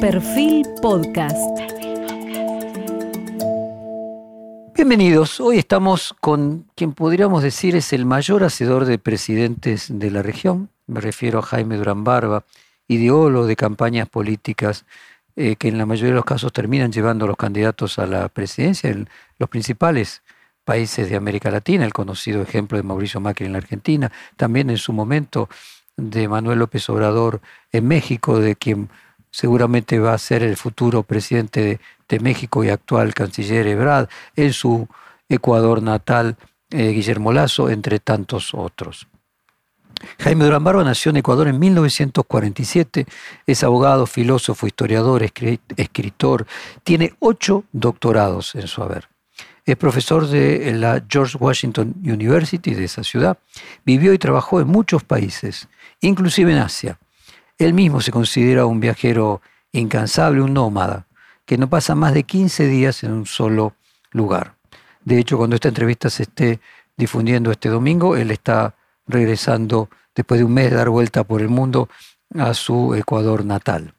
Perfil Podcast. Bienvenidos. Hoy estamos con quien podríamos decir es el mayor hacedor de presidentes de la región. Me refiero a Jaime Durán Barba, ideólogo de campañas políticas eh, que en la mayoría de los casos terminan llevando a los candidatos a la presidencia en los principales países de América Latina, el conocido ejemplo de Mauricio Macri en la Argentina, también en su momento de Manuel López Obrador en México, de quien seguramente va a ser el futuro presidente de, México y actual canciller Ebrard, en su Ecuador natal eh, Guillermo Lazo, entre tantos otros. Jaime Durán Barba nació en Ecuador en 1947, es abogado, filósofo, historiador, escritor, tiene ocho doctorados en su haber. Es profesor de la George Washington University de esa ciudad. Vivió y trabajó en muchos países, inclusive en Asia. Él mismo se considera un viajero incansable, un nómada, que no pasa más de 15 días en un solo lugar. De hecho, cuando esta entrevista se esté difundiendo este domingo, él está regresando después de un mes de dar vuelta por el mundo a su Ecuador natal.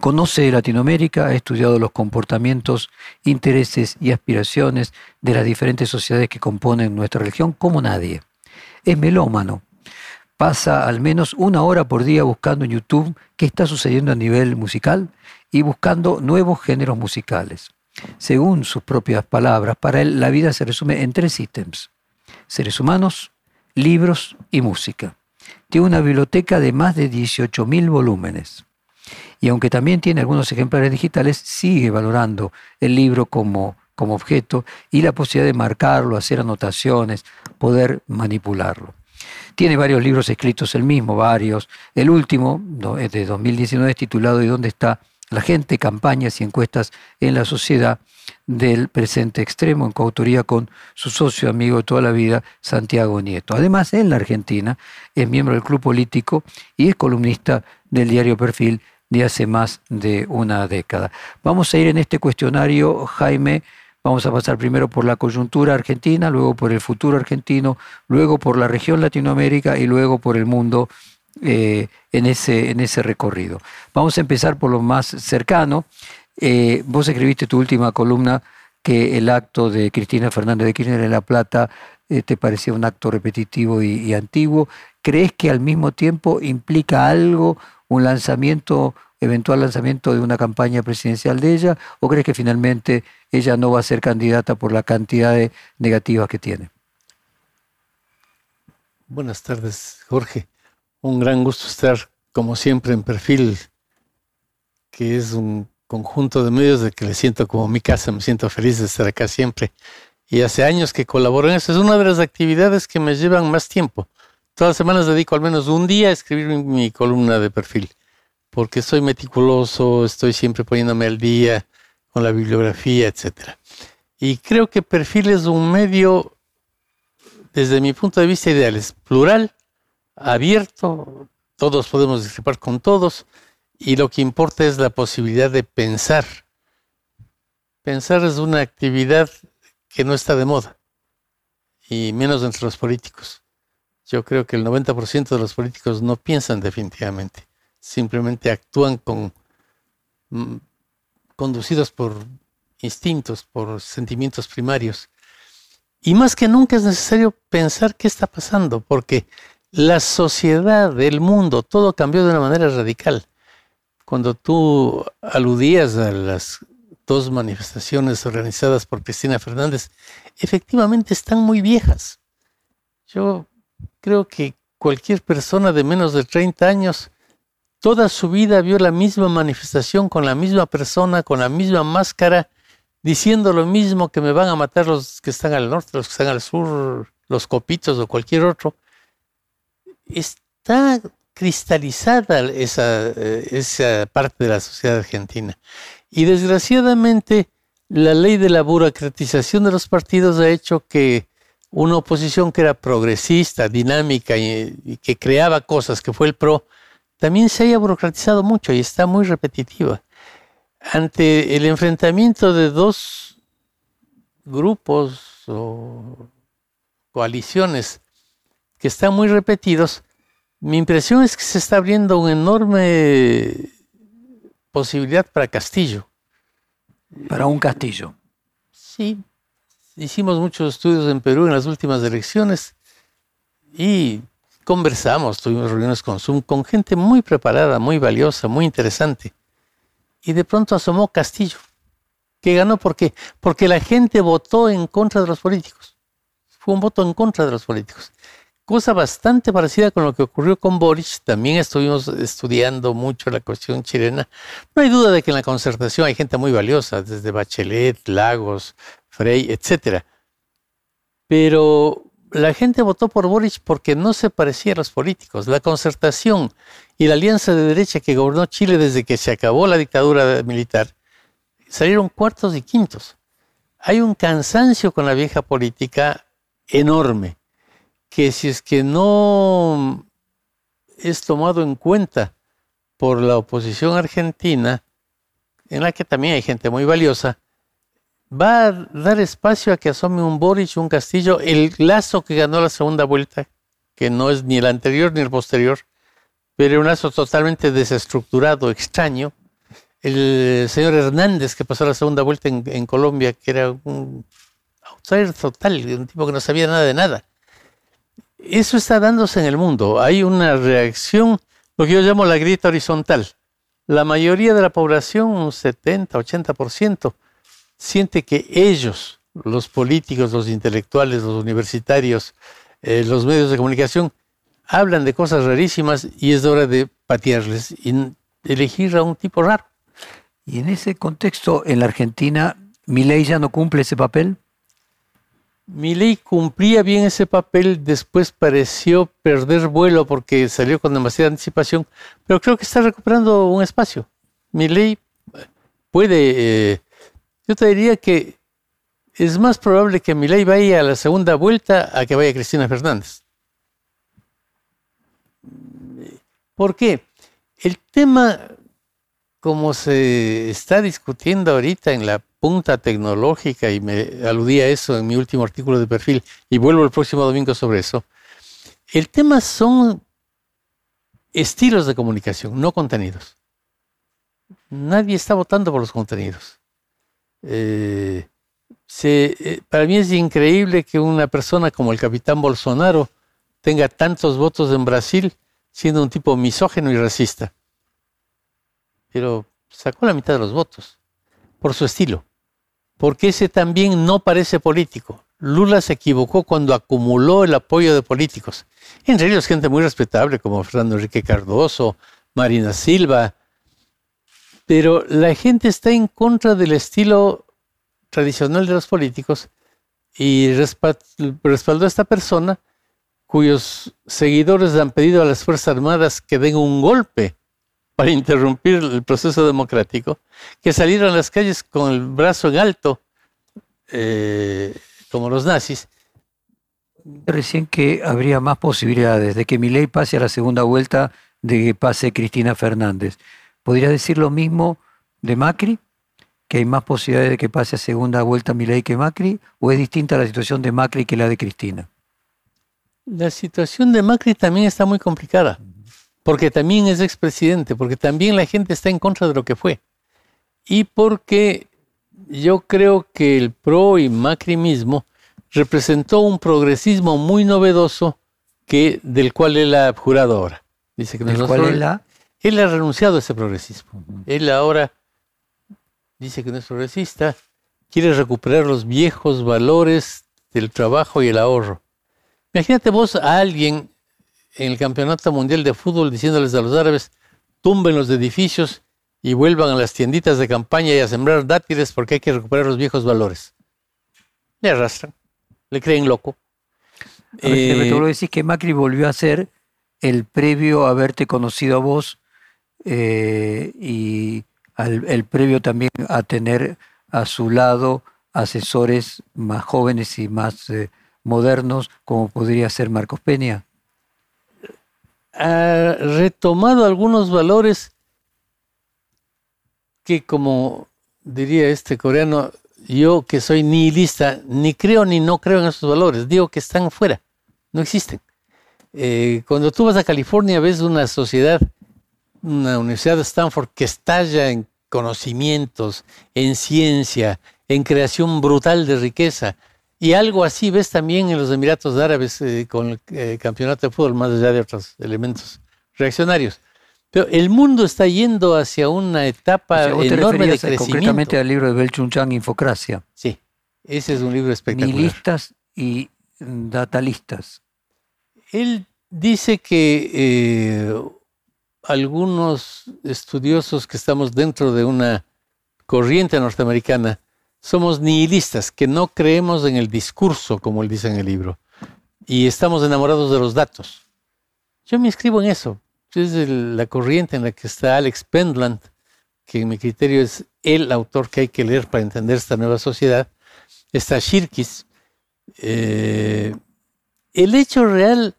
Conoce Latinoamérica, ha estudiado los comportamientos, intereses y aspiraciones de las diferentes sociedades que componen nuestra región como nadie. Es melómano. Pasa al menos una hora por día buscando en YouTube qué está sucediendo a nivel musical y buscando nuevos géneros musicales. Según sus propias palabras, para él la vida se resume en tres ítems. Seres humanos, libros y música. Tiene una biblioteca de más de 18.000 volúmenes. Y aunque también tiene algunos ejemplares digitales, sigue valorando el libro como, como objeto y la posibilidad de marcarlo, hacer anotaciones, poder manipularlo. Tiene varios libros escritos él mismo, varios. El último, es de 2019, titulado ¿Y dónde está la gente? Campañas y encuestas en la sociedad del presente extremo, en coautoría con su socio amigo de toda la vida, Santiago Nieto. Además, en la Argentina es miembro del club político y es columnista del diario Perfil de hace más de una década. Vamos a ir en este cuestionario, Jaime, vamos a pasar primero por la coyuntura argentina, luego por el futuro argentino, luego por la región Latinoamérica y luego por el mundo eh, en, ese, en ese recorrido. Vamos a empezar por lo más cercano. Eh, vos escribiste tu última columna que el acto de Cristina Fernández de Kirchner en La Plata eh, te parecía un acto repetitivo y, antiguo. ¿Crees que al mismo tiempo implica algo, un lanzamiento, eventual lanzamiento de una campaña presidencial de ella? ¿O crees que finalmente ella no va a ser candidata por la cantidad de negativas que tiene? Buenas tardes, Jorge. Un gran gusto estar, como siempre, en perfil, que es un conjunto de medios de que le siento como mi casa, me siento feliz de estar acá siempre. Y hace años que colaboro en eso. Es una de las actividades que me llevan más tiempo. Todas las semanas dedico al menos un día a escribir mi, columna de perfil, porque soy meticuloso, estoy siempre poniéndome al día con la bibliografía, etc. Y creo que perfil es un medio, desde mi punto de vista ideal, es plural, abierto, todos podemos discrepar con todos, y lo que importa es la posibilidad de pensar. Pensar es una actividad que no está de moda, y menos entre los políticos. Yo creo que el 90% de los políticos no piensan definitivamente, simplemente actúan con mm, conducidos por instintos, por sentimientos primarios. Y más que nunca es necesario pensar qué está pasando, porque la sociedad, el mundo, todo cambió de una manera radical. Cuando tú aludías a las dos manifestaciones organizadas por Cristina Fernández, efectivamente están muy viejas. Yo creo que cualquier persona de menos de 30 años, toda su vida vio la misma manifestación con la misma persona, con la misma máscara, diciendo lo mismo que me van a matar los que están al norte, los que están al sur, los copitos o cualquier otro. Está cristalizada esa, eh, esa parte de la sociedad argentina. Y desgraciadamente la ley de la burocratización de los partidos ha hecho que una oposición que era progresista, dinámica y, que creaba cosas, que fue el PRO, también se haya burocratizado mucho y está muy repetitiva. Ante el enfrentamiento de dos grupos o coaliciones que están muy repetidos, mi impresión es que se está abriendo un enorme posibilidad para Castillo. Para un Castillo. Sí, hicimos muchos estudios en Perú en las últimas elecciones y conversamos, tuvimos reuniones con gente muy preparada, muy valiosa, muy interesante. Y de pronto asomó Castillo, que ganó ¿por qué? Porque la gente votó en contra de los políticos. Fue un voto en contra de los políticos. Cosa bastante parecida con lo que ocurrió con Boric. También estuvimos estudiando mucho la cuestión chilena. No hay duda de que en la concertación hay gente muy valiosa, desde Bachelet, Lagos, Frey, etc. Pero la gente votó por Boric porque no se parecía a los políticos. La concertación y la alianza de derecha que gobernó Chile desde que se acabó la dictadura militar salieron cuartos y quintos. Hay un cansancio con la vieja política enorme que si es que no es tomado en cuenta por la oposición argentina, en la que también hay gente muy valiosa, va a dar espacio a que asome un Boric, un Castillo, el lazo que ganó la segunda vuelta, que no es ni el anterior ni el posterior, pero un lazo totalmente desestructurado, extraño. El señor Hernández, que pasó la segunda vuelta en, Colombia, que era un outsider total, un tipo que no sabía nada de nada eso está dándose en el mundo. Hay una reacción, lo que yo llamo la grieta horizontal. La mayoría de la población, un 70, 80%, siente que ellos, los políticos, los intelectuales, los universitarios, eh, los medios de comunicación, hablan de cosas rarísimas y es hora de patearles y elegir a un tipo raro. Y en ese contexto, en la Argentina, ¿mi ley ya no cumple ese papel? ley cumplía bien ese papel, después pareció perder vuelo porque salió con demasiada anticipación, pero creo que está recuperando un espacio. ley puede, eh, yo te diría que es más probable que ley vaya a la segunda vuelta a que vaya Cristina Fernández. ¿Por qué? El tema, como se está discutiendo ahorita en la punta tecnológica, y me aludí a eso en mi último artículo de perfil, y vuelvo el próximo domingo sobre eso. El tema son estilos de comunicación, no contenidos. Nadie está votando por los contenidos. Eh, eh, para mí es increíble que una persona como el capitán Bolsonaro tenga tantos votos en Brasil siendo un tipo misógeno y racista. Pero sacó la mitad de los votos por su estilo porque ese también no parece político. Lula se equivocó cuando acumuló el apoyo de políticos. Entre ellos gente muy respetable como Fernando Enrique Cardoso, Marina Silva. Pero la gente está en contra del estilo tradicional de los políticos y respaldó a esta persona cuyos seguidores han pedido a las Fuerzas Armadas que den un golpe para interrumpir el proceso democrático, que salieron a las calles con el brazo en alto, eh, como los nazis. Recién que habría más posibilidades de que Milei pase a la segunda vuelta de que pase Cristina Fernández. ¿Podría decir lo mismo de Macri? ¿Que hay más posibilidades de que pase a segunda vuelta Milei que Macri? ¿O es distinta la situación de Macri que la de Cristina? La situación de Macri también está muy complicada porque también es expresidente, porque también la gente está en contra de lo que fue. Y porque yo creo que el PRO y Macri mismo representó un progresismo muy novedoso que, del cual él ha jurado ahora. Dice que ¿Del cual él ha? Él ha renunciado a ese progresismo. Él ahora dice que no es progresista, quiere recuperar los viejos valores del trabajo y el ahorro. Imagínate vos a alguien en el Campeonato Mundial de Fútbol diciéndoles a los árabes, tumben los edificios y vuelvan a las tienditas de campaña y a sembrar dátiles porque hay que recuperar los viejos valores. Le arrastran, le creen loco. Eh, tú lo decís que Macri volvió a ser el previo a haberte conocido a vos eh, y el previo también a tener a su lado asesores más jóvenes y más eh, modernos, como podría ser Marcos Peña ha retomado algunos valores que, como diría este coreano, yo que soy nihilista, ni creo ni no creo en esos valores, digo que están fuera, no existen. Eh, cuando tú vas a California ves una sociedad una universidad de Stanford que estalla en conocimientos, en ciencia, en creación brutal de riqueza. Y algo así ves también en los Emiratos Árabes eh, con el eh, campeonato de fútbol, más allá de otros elementos reaccionarios. Pero el mundo está yendo hacia una etapa enorme de crecimiento. Concretamente al libro de Bel Chang, Infocracia. Sí, ese es un libro espectacular. Nihilistas y datalistas. Él dice que eh, algunos estudiosos que estamos dentro de una corriente norteamericana somos nihilistas, que no creemos en el discurso, como él dice en el libro, y estamos enamorados de los datos. Yo me inscribo en eso. Es la corriente en la que está Alex Pendland, que en mi criterio es el autor que hay que leer para entender esta nueva sociedad. Está Shirkis. Eh, el hecho real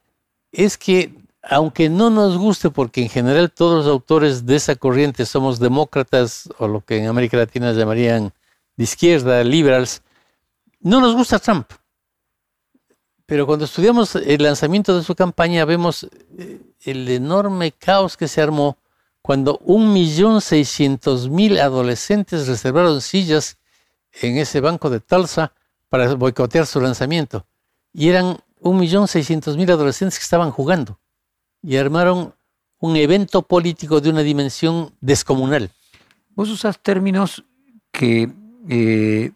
es que aunque no nos guste, porque en general todos los autores de esa corriente somos demócratas o lo que en América Latina llamarían de izquierda, liberals, no nos gusta Trump. Pero cuando estudiamos el lanzamiento de su campaña vemos eh, el enorme caos que se armó cuando 1.600.000 adolescentes reservaron sillas en ese banco de Tulsa para boicotear su lanzamiento. Y eran 1.600.000 adolescentes que estaban jugando y armaron un evento político de una dimensión descomunal. Vos usas términos que eh,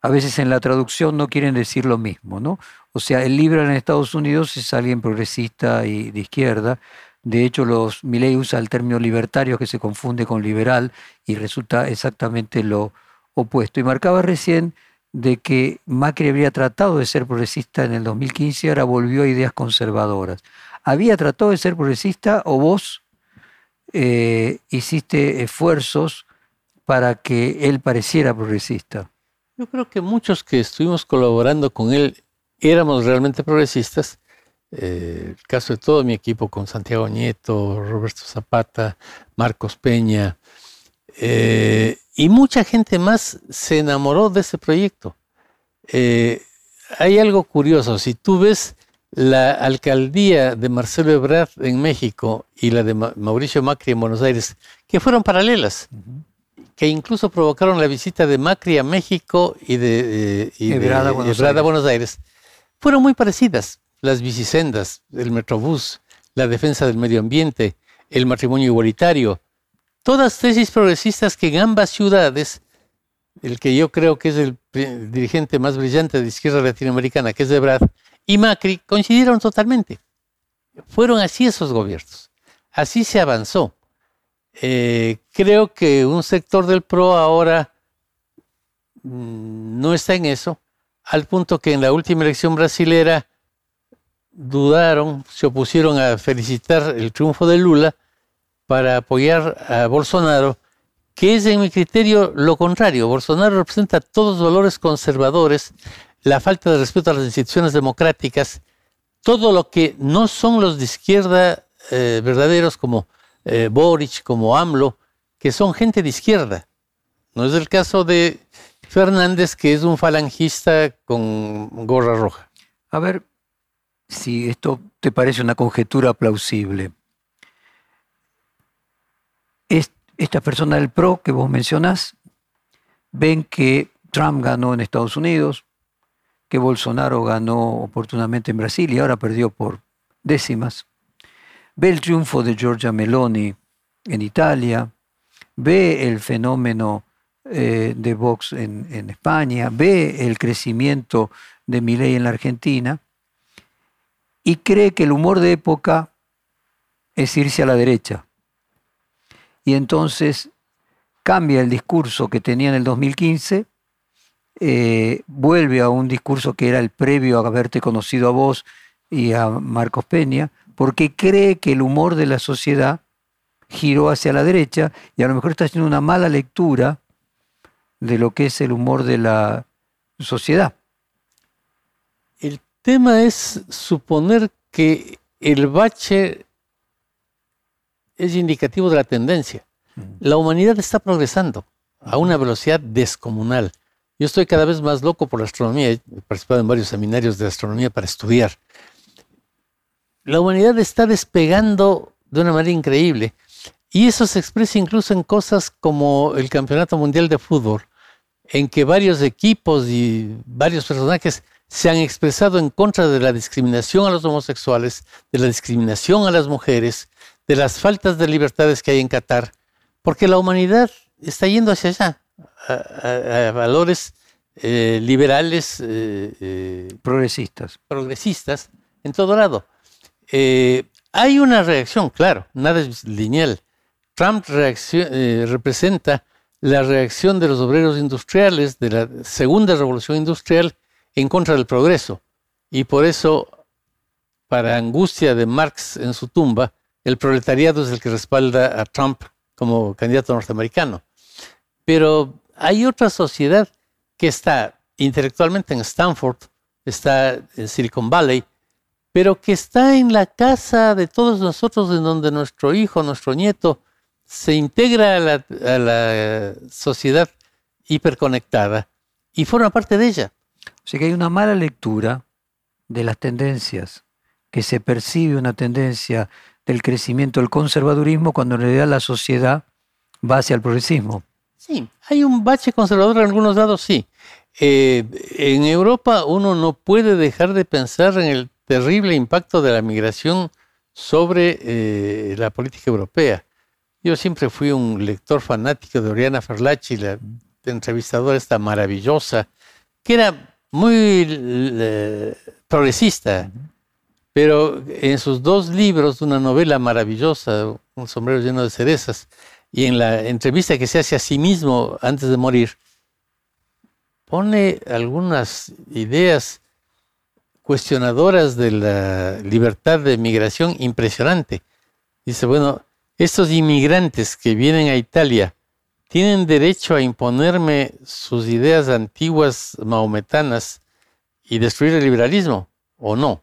a veces en la traducción no quieren decir lo mismo, ¿no? O sea, el liberal en Estados Unidos es alguien progresista y de izquierda. De hecho, los Milley usa el término libertario que se confunde con liberal y resulta exactamente lo opuesto. Y marcaba recién de que Macri habría tratado de ser progresista en el 2015 y ahora volvió a ideas conservadoras. ¿Había tratado de ser progresista o vos eh, hiciste esfuerzos para que él pareciera progresista? Yo creo que muchos que estuvimos colaborando con él éramos realmente progresistas. Eh, el caso de todo mi equipo con Santiago Nieto, Roberto Zapata, Marcos Peña, eh, y mucha gente más se enamoró de ese proyecto. hay algo curioso, si tú ves la alcaldía de Marcelo Ebrard en México y la de Mauricio Macri en Buenos Aires, que fueron paralelas, que incluso provocaron la visita de Macri a México y de, eh, Ebrard, a Buenos, Aires. fueron muy parecidas. Las bicisendas, el metrobús, la defensa del medio ambiente, el matrimonio igualitario, todas tesis progresistas que en ambas ciudades, el que yo creo que es el dirigente más brillante de izquierda latinoamericana, que es Ebrard, y Macri coincidieron totalmente. Fueron así esos gobiernos. Así se avanzó. Eh, creo que un sector del PRO ahora mm, no está en eso, al punto que en la última elección brasilera dudaron, se opusieron a felicitar el triunfo de Lula para apoyar a Bolsonaro, que es en mi criterio lo contrario. Bolsonaro representa todos los valores conservadores la falta de respeto a las instituciones democráticas, todo lo que no son los de izquierda eh, verdaderos como eh, Boric, como AMLO, que son gente de izquierda. No es el caso de Fernández, que es un falangista con gorra roja. A ver si esto te parece una conjetura plausible. esta persona del PRO que vos mencionás ven que Trump ganó en Estados Unidos, que Bolsonaro ganó oportunamente en Brasil y ahora perdió por décimas. Ve el triunfo de Giorgia Meloni en Italia, ve el fenómeno eh, de Vox en, España, ve el crecimiento de Milei en la Argentina y cree que el humor de época es irse a la derecha. Y entonces cambia el discurso que tenía en el 2015 eh, vuelve a un discurso que era el previo a haberte conocido a vos y a Marcos Peña, porque cree que el humor de la sociedad giró hacia la derecha y a lo mejor está haciendo una mala lectura de lo que es el humor de la sociedad. El tema es suponer que el bache es indicativo de la tendencia. La humanidad está progresando a una velocidad descomunal. Yo estoy cada vez más loco por la astronomía. He participado en varios seminarios de astronomía para estudiar. La humanidad está despegando de una manera increíble. Y eso se expresa incluso en cosas como el Campeonato Mundial de Fútbol, en que varios equipos y varios personajes se han expresado en contra de la discriminación a los homosexuales, de la discriminación a las mujeres, de las faltas de libertades que hay en Qatar, porque la humanidad está yendo hacia allá, a, valores eh, liberales, eh, eh, progresistas. progresistas, en todo lado. hay una reacción, claro, nada es lineal. Trump representa la reacción de los obreros industriales de la segunda revolución industrial en contra del progreso. Y por eso, para angustia de Marx en su tumba, el proletariado es el que respalda a Trump como candidato norteamericano. Pero hay otra sociedad que está intelectualmente en Stanford, está en Silicon Valley, pero que está en la casa de todos nosotros, en donde nuestro hijo, nuestro nieto, se integra a la, a la sociedad hiperconectada y forma parte de ella. O sea que hay una mala lectura de las tendencias, que se percibe una tendencia del crecimiento del conservadurismo cuando en realidad la sociedad va hacia el progresismo. Sí, hay un bache conservador en algunos lados, sí. Eh, en Europa uno no puede dejar de pensar en el terrible impacto de la migración sobre eh, la política europea. Yo siempre fui un lector fanático de Oriana Ferlacci, la entrevistadora esta maravillosa, que era muy eh, progresista, pero en sus dos libros, una novela maravillosa, Un sombrero lleno de cerezas, y en la entrevista que se hace a sí mismo antes de morir, pone algunas ideas cuestionadoras de la libertad de migración impresionante. Dice, bueno, estos inmigrantes que vienen a Italia tienen derecho a imponerme sus ideas antiguas mahometanas y destruir el liberalismo o no.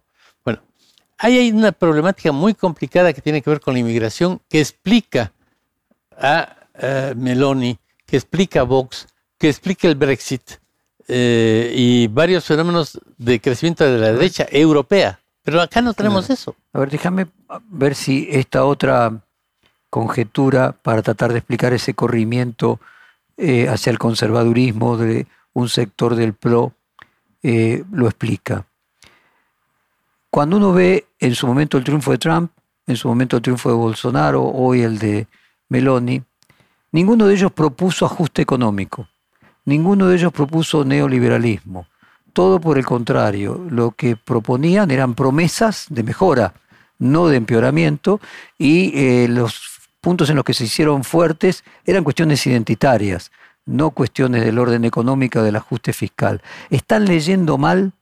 Ahí hay una problemática muy complicada que tiene que ver con la inmigración que explica a Meloni, que explica a Vox, que explica el Brexit eh, y varios fenómenos de crecimiento de la derecha europea. Pero acá no tenemos eso. A ver, déjame ver si esta otra conjetura para tratar de explicar ese corrimiento eh, hacia el conservadurismo de un sector del PRO eh, lo explica. Cuando uno ve en su momento el triunfo de Trump, en su momento el triunfo de Bolsonaro, hoy el de Meloni, ninguno de ellos propuso ajuste económico, ninguno de ellos propuso neoliberalismo. Todo por el contrario, lo que proponían eran promesas de mejora, no de empeoramiento, y eh, los puntos en los que se hicieron fuertes eran cuestiones identitarias, no cuestiones del orden económico del ajuste fiscal. Están leyendo mal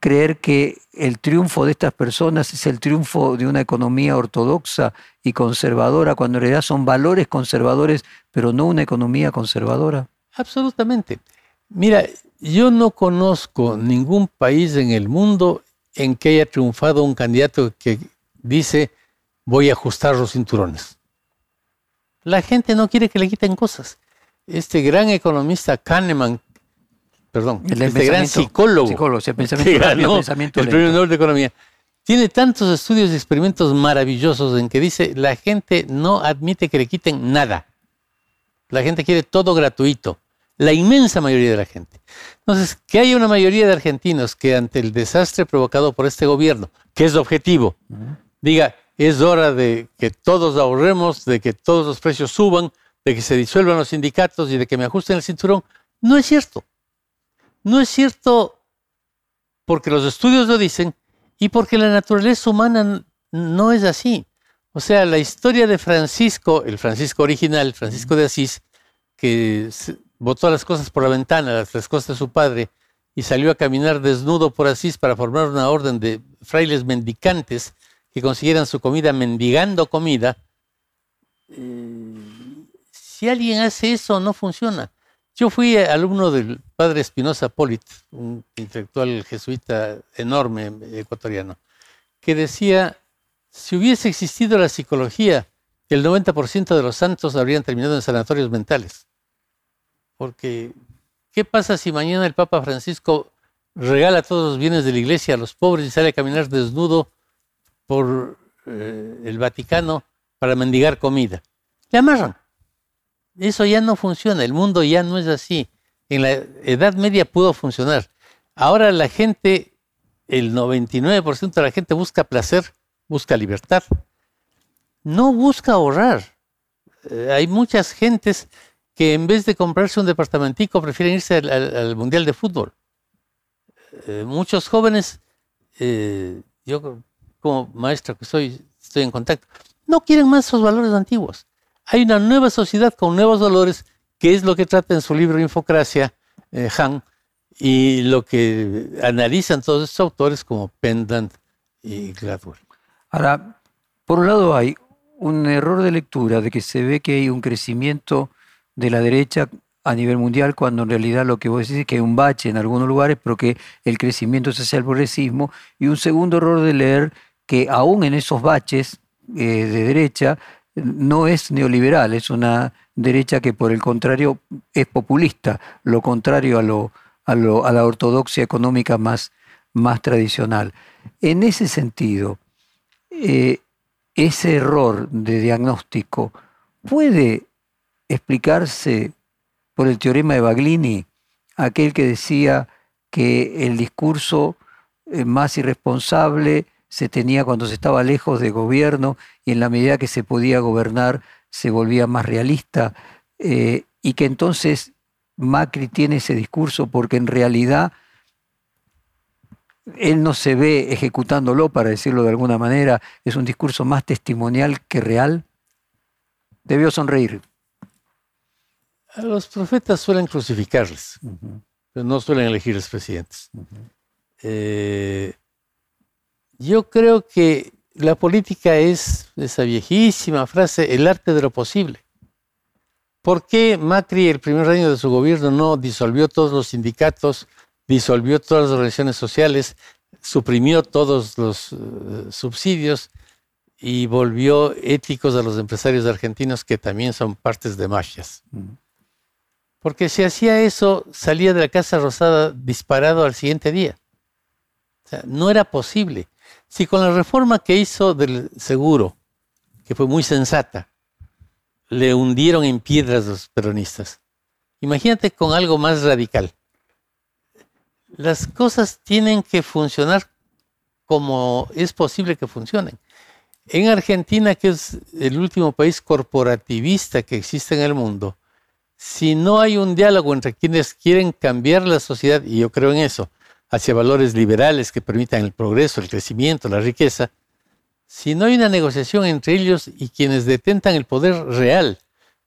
creer que el triunfo de estas personas es el triunfo de una economía ortodoxa y conservadora, cuando en realidad son valores conservadores, pero no una economía conservadora? Absolutamente. Mira, yo no conozco ningún país en el mundo en que haya triunfado un candidato que dice voy a ajustar los cinturones. La gente no quiere que le quiten cosas. Este gran economista Kahneman, perdón, el este gran psicólogo, el pensamiento, el premio Nobel de Economía, tiene tantos estudios y experimentos maravillosos en que dice la gente no admite que le quiten nada. La gente quiere todo gratuito. La inmensa mayoría de la gente. Entonces, que haya una mayoría de argentinos que ante el desastre provocado por este gobierno, que es objetivo, diga, es hora de que todos ahorremos, de que todos los precios suban, de que se disuelvan los sindicatos y de que me ajusten el cinturón, no es cierto. No es cierto porque los estudios lo dicen y porque la naturaleza humana no es así. O sea, la historia de Francisco, el Francisco original, Francisco de Asís, que botó las cosas por la ventana, las, cosas de su padre, y salió a caminar desnudo por Asís para formar una orden de frailes mendicantes que consiguieran su comida mendigando comida. Eh, si alguien hace eso, no funciona. Yo fui alumno del padre Espinosa Polit, un intelectual jesuita enorme ecuatoriano, que decía, si hubiese existido la psicología, el 90% de los santos habrían terminado en sanatorios mentales. Porque, ¿qué pasa si mañana el Papa Francisco regala todos los bienes de la iglesia a los pobres y sale a caminar desnudo por eh, el Vaticano para mendigar comida. Le amarran. Eso ya no funciona, el mundo ya no es así. En la Edad Media pudo funcionar. Ahora la gente, el 99% de la gente busca placer, busca libertad. No busca ahorrar. Eh, hay muchas gentes que en vez de comprarse un departamentico prefieren irse al, Mundial de Fútbol. Eh, muchos jóvenes, eh, yo como maestro que soy, estoy en contacto, no quieren más esos valores antiguos. Hay una nueva sociedad con nuevos valores, que es lo que trata en su libro Infocracia, eh, Han, y lo que analizan todos estos autores como Pendant y Gladwell. Ahora, por un lado hay un error de lectura de que se ve que hay un crecimiento de la derecha a nivel mundial, cuando en realidad lo que vos decís es que hay un bache en algunos lugares, pero que el crecimiento es hacia el progresismo. Y un segundo error de leer que aún en esos baches eh, de derecha no es neoliberal, es una derecha que por el contrario es populista, lo contrario a, la ortodoxia económica más, más tradicional. En ese sentido, eh, ese error de diagnóstico puede explicarse por el teorema de Baglini, aquel que decía que el discurso eh, más irresponsable se tenía cuando se estaba lejos de gobierno y en la medida que se podía gobernar se volvía más realista eh, y que entonces Macri tiene ese discurso porque en realidad él no se ve ejecutándolo, para decirlo de alguna manera, es un discurso más testimonial que real. Debió sonreír. A los profetas suelen crucificarles, pero no suelen elegirles presidentes. Yo creo que la política es esa viejísima frase, el arte de lo posible. ¿Por qué Macri el primer año de su gobierno no disolvió todos los sindicatos, disolvió todas las organizaciones sociales, suprimió todos los eh, subsidios y volvió éticos a los empresarios argentinos que también son partes de mafias? Porque si hacía eso, salía de la Casa Rosada disparado al siguiente día. O sea, no era posible. Si con la reforma que hizo del seguro, que fue muy sensata, le hundieron en piedras los peronistas, imagínate con algo más radical. Las cosas tienen que funcionar como es posible que funcionen. En Argentina, que es el último país corporativista que existe en el mundo, si no hay un diálogo entre quienes quieren cambiar la sociedad, y yo creo en eso, hacia valores liberales que permitan el progreso, el crecimiento, la riqueza, si no hay una negociación entre ellos y quienes detentan el poder real,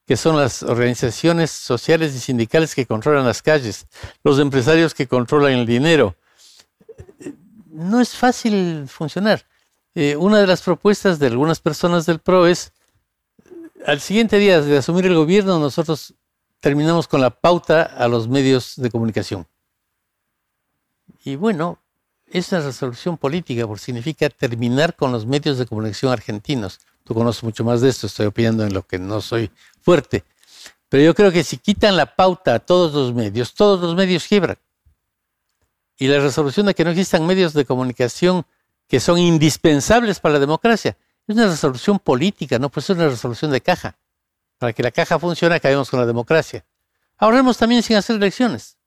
que son las organizaciones sociales y sindicales que controlan las calles, los empresarios que controlan el dinero, no es fácil funcionar. Eh, una de las propuestas de algunas personas del PRO es, al siguiente día de asumir el gobierno, nosotros terminamos con la pauta a los medios de comunicación. Y bueno, esa resolución política, porque significa terminar con los medios de comunicación argentinos. Tú conoces mucho más de esto, estoy opinando en lo que no soy fuerte. Pero yo creo que si quitan la pauta a todos los medios, todos los medios quiebran. Y la resolución de que no existan medios de comunicación que son indispensables para la democracia es una resolución política, no puede ser una resolución de caja. Para que la caja funcione, acabemos con la democracia. Ahorremos también sin hacer elecciones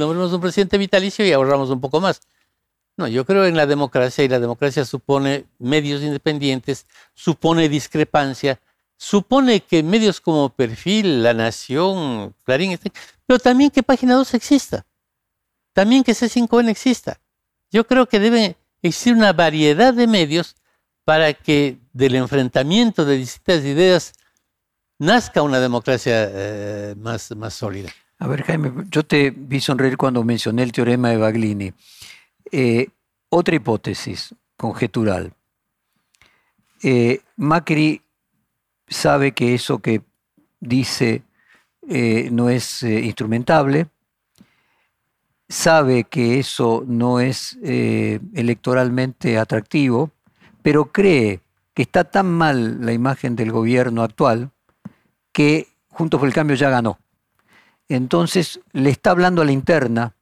nombremos un presidente vitalicio y ahorramos un poco más. No, yo creo en la democracia y la democracia supone medios independientes, supone discrepancia, supone que medios como Perfil, La Nación, Clarín, pero también que Página 2 exista, también que C5N exista. Yo creo que debe existir una variedad de medios para que del enfrentamiento de distintas ideas nazca una democracia eh, más, más sólida. A ver, Jaime, yo te vi sonreír cuando mencioné el teorema de Baglini. Eh, otra hipótesis conjetural. Eh, Macri sabe que eso que dice eh, no es instrumentable, sabe que eso no es electoralmente atractivo, pero cree que está tan mal la imagen del gobierno actual que Juntos por el Cambio ya ganó. Entonces le está hablando a la interna,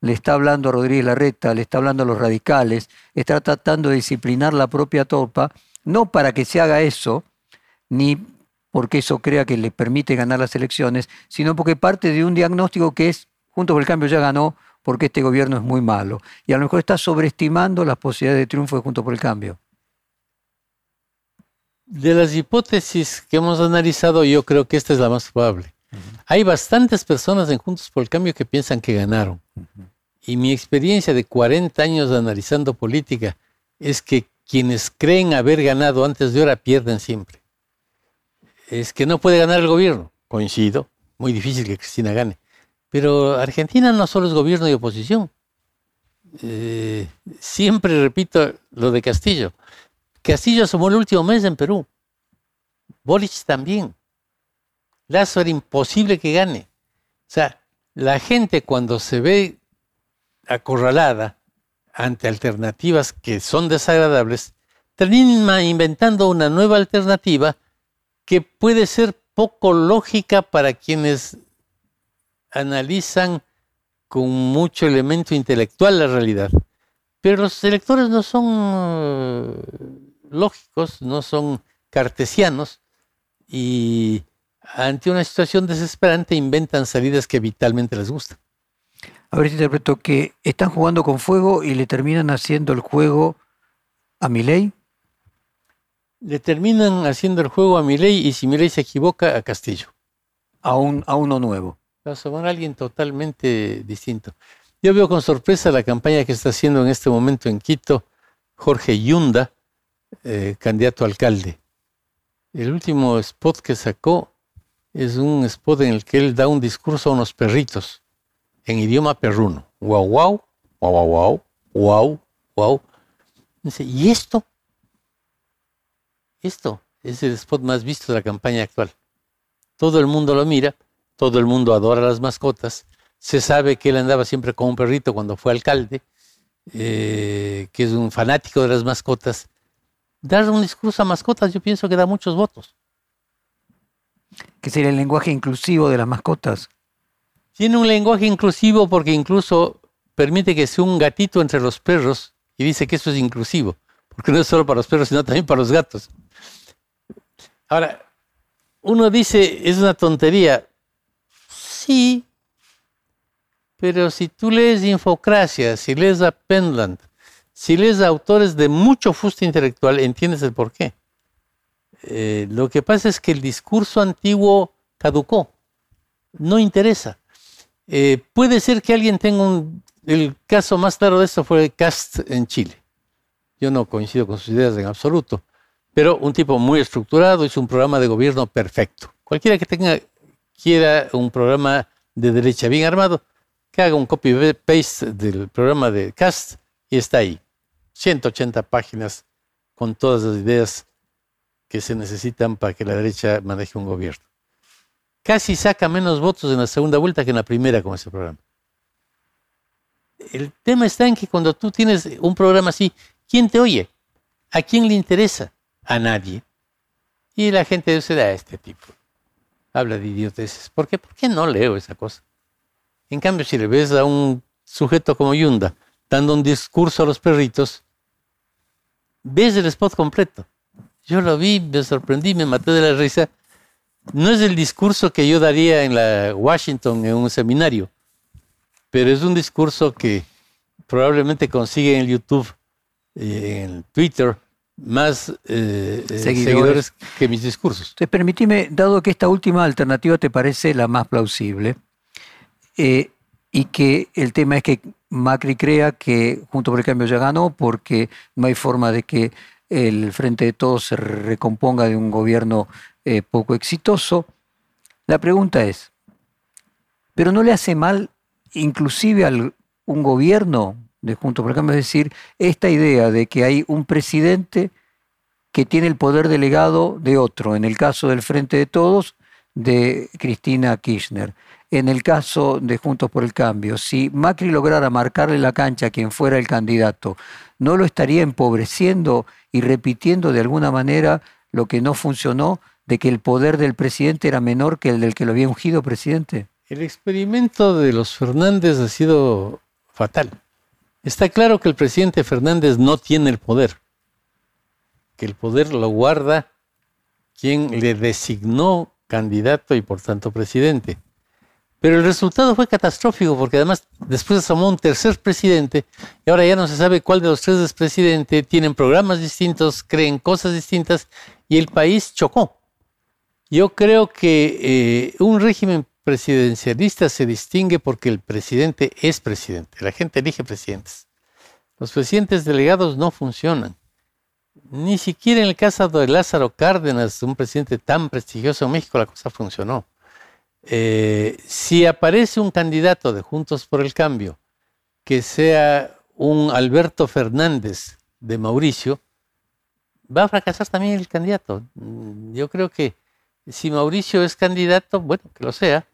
le está hablando a Rodríguez Larreta, le está hablando a los radicales, está tratando de disciplinar la propia tropa no para que se haga eso, ni porque eso crea que le permite ganar las elecciones, sino porque parte de un diagnóstico que es, junto con el cambio ya ganó, porque este gobierno es muy malo. Y a lo mejor está sobreestimando las posibilidades de triunfo de Junto por el Cambio. De las hipótesis que hemos analizado, yo creo que esta es la más probable. Hay bastantes personas en Juntos por el Cambio que piensan que ganaron. Y mi experiencia de 40 años analizando política es que quienes creen haber ganado antes de hora pierden siempre. Es que no puede ganar el gobierno. Coincido. Muy difícil que Cristina gane. Pero Argentina no solo es gobierno y oposición. Eh, siempre repito lo de Castillo. Castillo asomó el último mes en Perú. Boric también. Lazo era imposible que gane. O sea, la gente cuando se ve acorralada ante alternativas que son desagradables, termina inventando una nueva alternativa que puede ser poco lógica para quienes analizan con mucho elemento intelectual la realidad. Pero los electores no son eh, lógicos, no son cartesianos y ante una situación desesperante inventan salidas que vitalmente les gustan. A ver si interpreto que están jugando con fuego y le terminan haciendo el juego a Milei. Le terminan haciendo el juego a Milei y si Milei se equivoca a Castillo. A, un, a uno nuevo. Va a alguien totalmente distinto. Yo veo con sorpresa la campaña que está haciendo en este momento en Quito Jorge Yunda, eh, candidato a alcalde. El último spot que sacó es un spot en el que él da un discurso a unos perritos en idioma perruno. Guau, guau, guau, guau, guau, guau, guau. Dice, ¿y esto? Esto es el spot más visto de la campaña actual. Todo el mundo lo mira, todo el mundo adora las mascotas. Se sabe que él andaba siempre con un perrito cuando fue alcalde, eh, que es un fanático de las mascotas. Dar un discurso a mascotas, yo pienso que da muchos votos que sería el lenguaje inclusivo de las mascotas. Tiene un lenguaje inclusivo porque incluso permite que sea un gatito entre los perros y dice que eso es inclusivo, porque no es solo para los perros, sino también para los gatos. Ahora, uno dice, es una tontería. Sí, pero si tú lees Infocracia, si lees a Penland, si lees a autores de mucho fuste intelectual, entiendes el por qué. Eh, lo que pasa es que el discurso antiguo caducó, no interesa. Eh, puede ser que alguien tenga un... El caso más claro de esto fue Cast en Chile. Yo no coincido con sus ideas en absoluto, pero un tipo muy estructurado, hizo un programa de gobierno perfecto. Cualquiera que tenga, quiera un programa de derecha bien armado, que haga un copy-paste del programa de Cast y está ahí. 180 páginas con todas las ideas que se necesitan para que la derecha maneje un gobierno. Casi saca menos votos en la segunda vuelta que en la primera con ese programa. El tema está en que cuando tú tienes un programa así, ¿quién te oye? ¿A quién le interesa? A nadie. Y la gente dice, a ah, este tipo habla de idioteces. ¿Por qué? ¿Por qué no leo esa cosa? En cambio, si le ves a un sujeto como Yunda dando un discurso a los perritos, ves el spot completo. Yo lo vi, me sorprendí, me maté de la risa. No es el discurso que yo daría en la Washington en un seminario, pero es un discurso que probablemente consigue en YouTube, eh, en Twitter, más eh, eh, seguidores. que mis discursos. Entonces, permíteme, dado que esta última alternativa te parece la más plausible, y que el tema es que Macri crea que Junto por el Cambio ya ganó porque no hay forma de que el Frente de Todos se recomponga de un gobierno eh, poco exitoso. La pregunta es, ¿pero no le hace mal inclusive a un gobierno de Juntos por Cambio? Es decir, esta idea de que hay un presidente que tiene el poder delegado de otro, en el caso del Frente de Todos, de Cristina Kirchner. En el caso de Juntos por el Cambio, si Macri lograra marcarle la cancha a quien fuera el candidato, ¿no lo estaría empobreciendo y repitiendo de alguna manera lo que no funcionó de que el poder del presidente era menor que el del que lo había ungido presidente? El experimento de los Fernández ha sido fatal. Está claro que el presidente Fernández no tiene el poder. que el poder lo guarda quien le designó candidato y por tanto presidente. Pero el resultado fue catastrófico porque además después asomó un tercer presidente y ahora ya no se sabe cuál de los tres es presidente, tienen programas distintos, creen cosas distintas y el país chocó. Yo creo que eh, un régimen presidencialista se distingue porque el presidente es presidente, la gente elige presidentes. Los presidentes delegados no funcionan. Ni siquiera en el caso de Lázaro Cárdenas, un presidente tan prestigioso en México, la cosa funcionó. Eh, si aparece un candidato de Juntos por el Cambio que sea un Alberto Fernández de Mauricio, va a fracasar también el candidato. Yo creo que si Mauricio es candidato, bueno, que lo sea,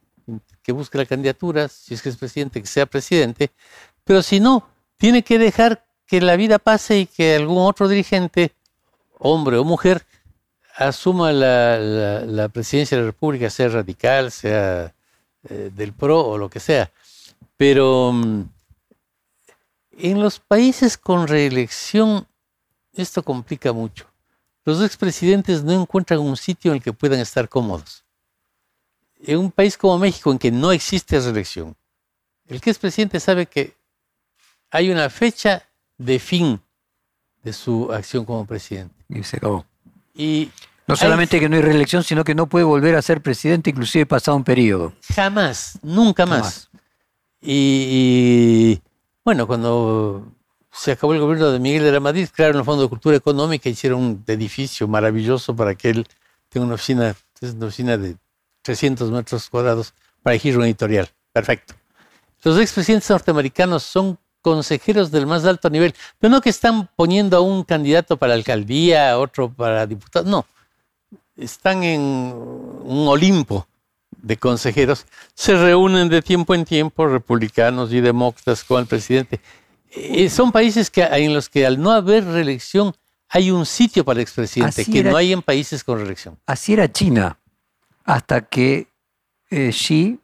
que busque la candidatura, si es que es presidente, que sea presidente, pero si no, tiene que dejar que la vida pase y que algún otro dirigente, hombre o mujer, asuma la, presidencia de la República, sea radical, sea eh, del PRO o lo que sea. Pero mm, en los países con reelección esto complica mucho. Los expresidentes no encuentran un sitio en el que puedan estar cómodos. En un país como México, en que no existe reelección, el que es presidente sabe que hay una fecha de fin de su acción como presidente. Y se acabó. Y no solamente que no hay reelección, sino que no puede volver a ser presidente, inclusive pasado un periodo. Jamás, nunca más. Y, bueno, cuando se acabó el gobierno de Miguel de la Madrid, crearon el Fondo de Cultura Económica, hicieron un edificio maravilloso para que él tenga una oficina, es una oficina de 300 metros cuadrados para elegir un editorial. Perfecto. Los expresidentes norteamericanos son consejeros del más alto nivel, pero no que están poniendo a un candidato para alcaldía, a otro para diputado, no. Están en un Olimpo de consejeros, se reúnen de tiempo en tiempo republicanos y demócratas con el presidente. Eh, son países que, en los que al no haber reelección hay un sitio para el expresidente, que no hay en países con reelección. Así era China, hasta que eh, Xi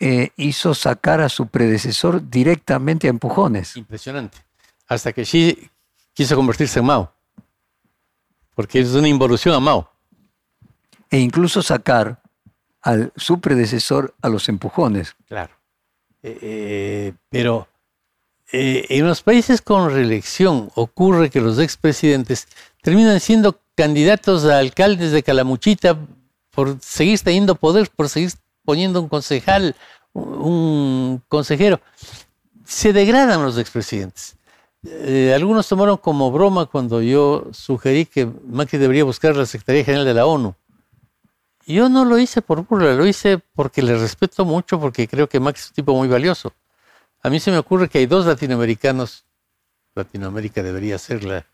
eh, hizo sacar a su predecesor directamente a empujones. Impresionante. Hasta que Xi quiso convertirse en Mao. Porque es una involución a Mao. E incluso sacar a su predecesor a los empujones. Claro. Eh, eh, pero en los países con reelección ocurre que los expresidentes terminan siendo candidatos a alcaldes de Calamuchita por seguir teniendo poder, por seguir poniendo un concejal, un consejero. Se degradan los expresidentes. Eh, algunos tomaron como broma cuando yo sugerí que Macri debería buscar la Secretaría General de la ONU. Yo no lo hice por burla, lo hice porque le respeto mucho, porque creo que Macri es un tipo muy valioso. A mí se me ocurre que hay dos latinoamericanos, Latinoamérica debería ser la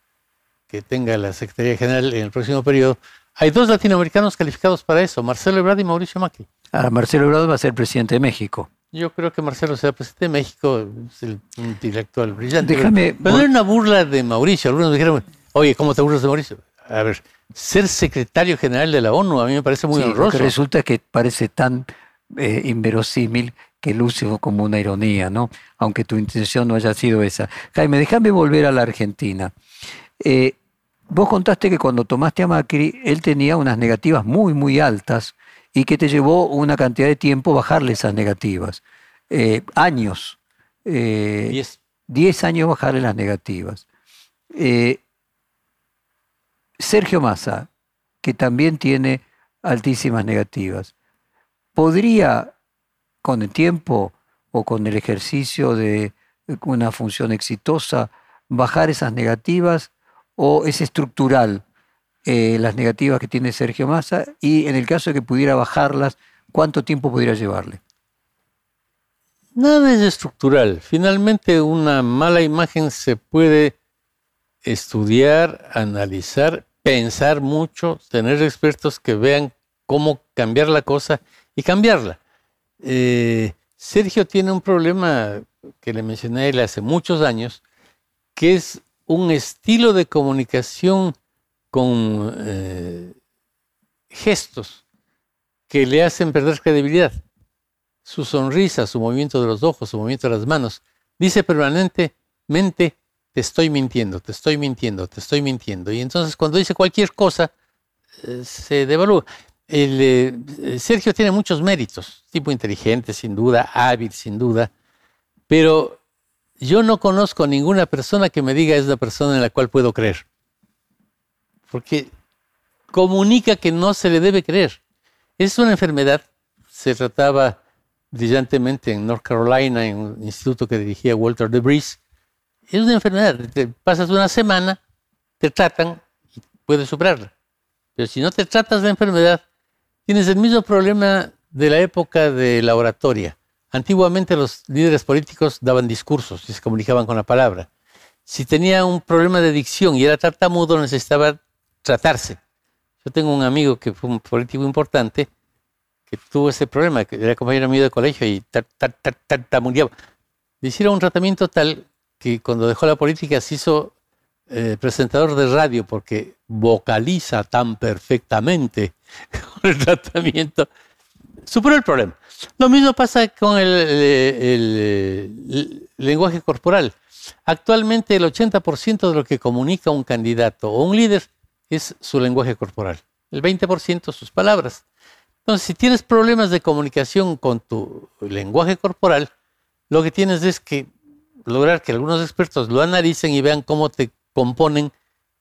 que tenga la Secretaría General en el próximo periodo, hay dos latinoamericanos calificados para eso, Marcelo Ebrard y Mauricio Macri. Ah, Marcelo Ebrard va a ser presidente de México. Yo creo que Marcelo sea presidente de México, es el intelectual brillante. Déjame, pero, no era una burla de Mauricio. Algunos dijeron, oye, ¿cómo te burlas de Mauricio? A ver, ser secretario general de la ONU a mí me parece muy honroso. Lo que resulta que parece tan eh, inverosímil que luce como una ironía, ¿no? Aunque tu intención no haya sido esa. Jaime, déjame volver a la Argentina. Eh, Vos contaste que cuando tomaste a Macri, él tenía unas negativas muy, muy altas y que te llevó una cantidad de tiempo bajarle esas negativas. Eh, años. Eh, diez. diez. años bajarle las negativas. Eh, Sergio Massa, que también tiene altísimas negativas, ¿podría con el tiempo o con el ejercicio de una función exitosa bajar esas negativas? O es estructural eh, las negativas que tiene Sergio Massa y en el caso de que pudiera bajarlas, ¿cuánto tiempo pudiera llevarle? Nada es estructural. Finalmente una mala imagen se puede estudiar, analizar, pensar mucho, tener expertos que vean cómo cambiar la cosa y cambiarla. Eh, Sergio tiene un problema que le mencioné a él hace muchos años, que es un estilo de comunicación con eh, gestos que le hacen perder credibilidad. Su sonrisa, su movimiento de los ojos, su movimiento de las manos, dice permanentemente te estoy mintiendo, te estoy mintiendo, te estoy mintiendo. Y entonces cuando dice cualquier cosa, eh, se devalúa. Eh, Sergio tiene muchos méritos, tipo inteligente, sin duda, hábil, sin duda, pero yo no conozco ninguna persona que me diga es la persona en la cual puedo creer. Porque comunica que no se le debe creer. Es una enfermedad, se trataba brillantemente en North Carolina, en un instituto que dirigía Walter de Vries. Es una enfermedad, te pasas una semana, te tratan y puedes superarla. Pero si no te tratas la enfermedad, tienes el mismo problema de la época de la oratoria. Antiguamente los líderes políticos daban discursos y se comunicaban con la palabra. Si tenía un problema de dicción y era tartamudo, necesitaba tratarse. Yo tengo un amigo que fue un político importante que tuvo ese problema, que era compañero mío de colegio y tartamudeaba. Le hicieron un tratamiento tal que cuando dejó la política se hizo eh, presentador de radio porque vocaliza tan perfectamente con el tratamiento. Superó el problema. Lo mismo pasa con el, lenguaje corporal. Actualmente el 80% de lo que comunica un candidato o un líder es su lenguaje corporal. El 20% sus palabras. Entonces, si tienes problemas de comunicación con tu lenguaje corporal, lo que tienes es que lograr que algunos expertos lo analicen y vean cómo te componen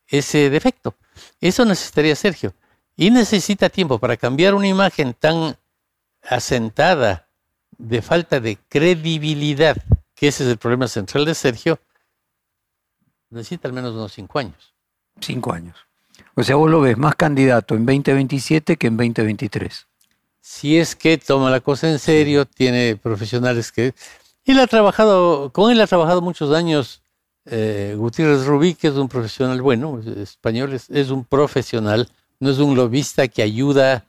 ese defecto. Eso necesitaría Sergio. Y necesita tiempo para cambiar una imagen tan asentada de falta de credibilidad, que ese es el problema central de Sergio, necesita al menos unos cinco años. Cinco años. O sea, vos lo ves más candidato en 2027 que en 2023. Si es que toma la cosa en serio, tiene profesionales que... Él ha trabajado, con él ha trabajado muchos años eh, Gutiérrez Rubí, que es un profesional bueno, español, es, un profesional, no es un lobista que ayuda,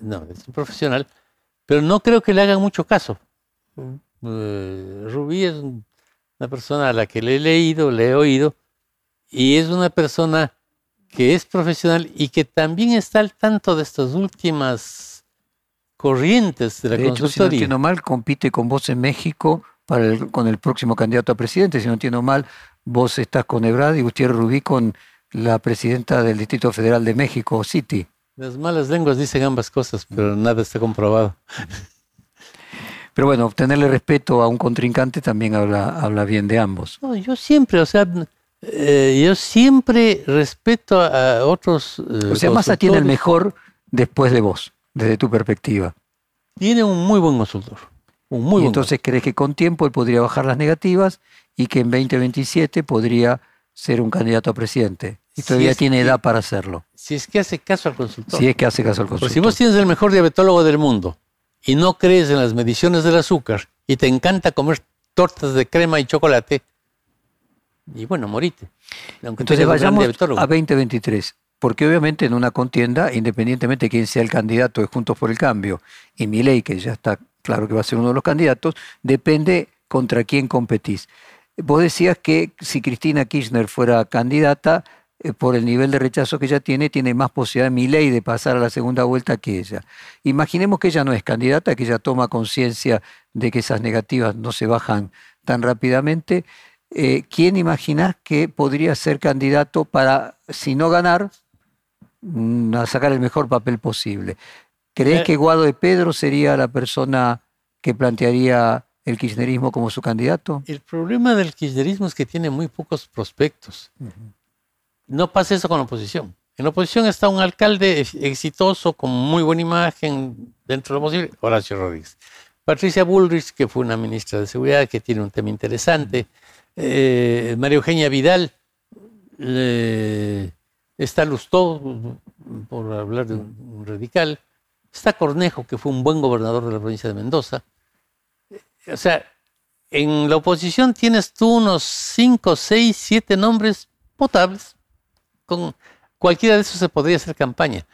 no, es un profesional, pero no creo que le hagan mucho caso. Eh, Rubí es una persona a la que le he leído, le he oído, y es una persona que es profesional y que también está al tanto de estas últimas corrientes de la de hecho, si no entiendo mal, compite con vos en México para con el próximo candidato a presidente. Si no entiendo mal, vos estás con Ebrard y Gutiérrez Rubí con la presidenta del Distrito Federal de México, City. Las malas lenguas dicen ambas cosas, pero nada está comprobado. Pero bueno, obtenerle respeto a un contrincante también habla, habla bien de ambos. No, yo siempre, o sea, eh, yo siempre respeto a otros. Eh, o sea, Massa tiene el mejor después de vos, desde tu perspectiva. Tiene un muy buen consultor. Un muy y entonces crees que con tiempo él podría bajar las negativas y que en 2027 podría ser un candidato a presidente. Y todavía tiene edad para hacerlo. Si es que hace caso al consultor. Si es que hace caso al consultor. si vos tienes el mejor diabetólogo del mundo y no crees en las mediciones del azúcar y te encanta comer tortas de crema y chocolate, y bueno, morite. Entonces vayamos a 2023, porque obviamente en una contienda, independientemente de quién sea el candidato de Juntos por el Cambio, y mi ley, que ya está claro que va a ser uno de los candidatos, depende contra quién competís. Vos decías que si Cristina Kirchner fuera candidata, eh, por el nivel de rechazo que ella tiene, tiene más posibilidad mi ley de pasar a la segunda vuelta que ella. Imaginemos que ella no es candidata, que ella toma conciencia de que esas negativas no se bajan tan rápidamente. Eh, ¿Quién imaginás que podría ser candidato para, si no ganar, mm, a sacar el mejor papel posible? ¿Crees eh. que Guado de Pedro sería la persona que plantearía el kirchnerismo como su candidato? El problema del kirchnerismo es que tiene muy pocos prospectos. No pasa eso con la oposición. En la oposición está un alcalde exitoso, con muy buena imagen, dentro de lo posible, Horacio Rodríguez. Patricia Bullrich, que fue una ministra de Seguridad, que tiene un tema interesante. Eh, María Eugenia Vidal. está Lustó, por hablar de un radical. Está Cornejo, que fue un buen gobernador de la provincia de Mendoza. O sea, en la oposición tienes tú unos 5, 6, 7 nombres potables con cualquiera de esos se podría hacer campaña.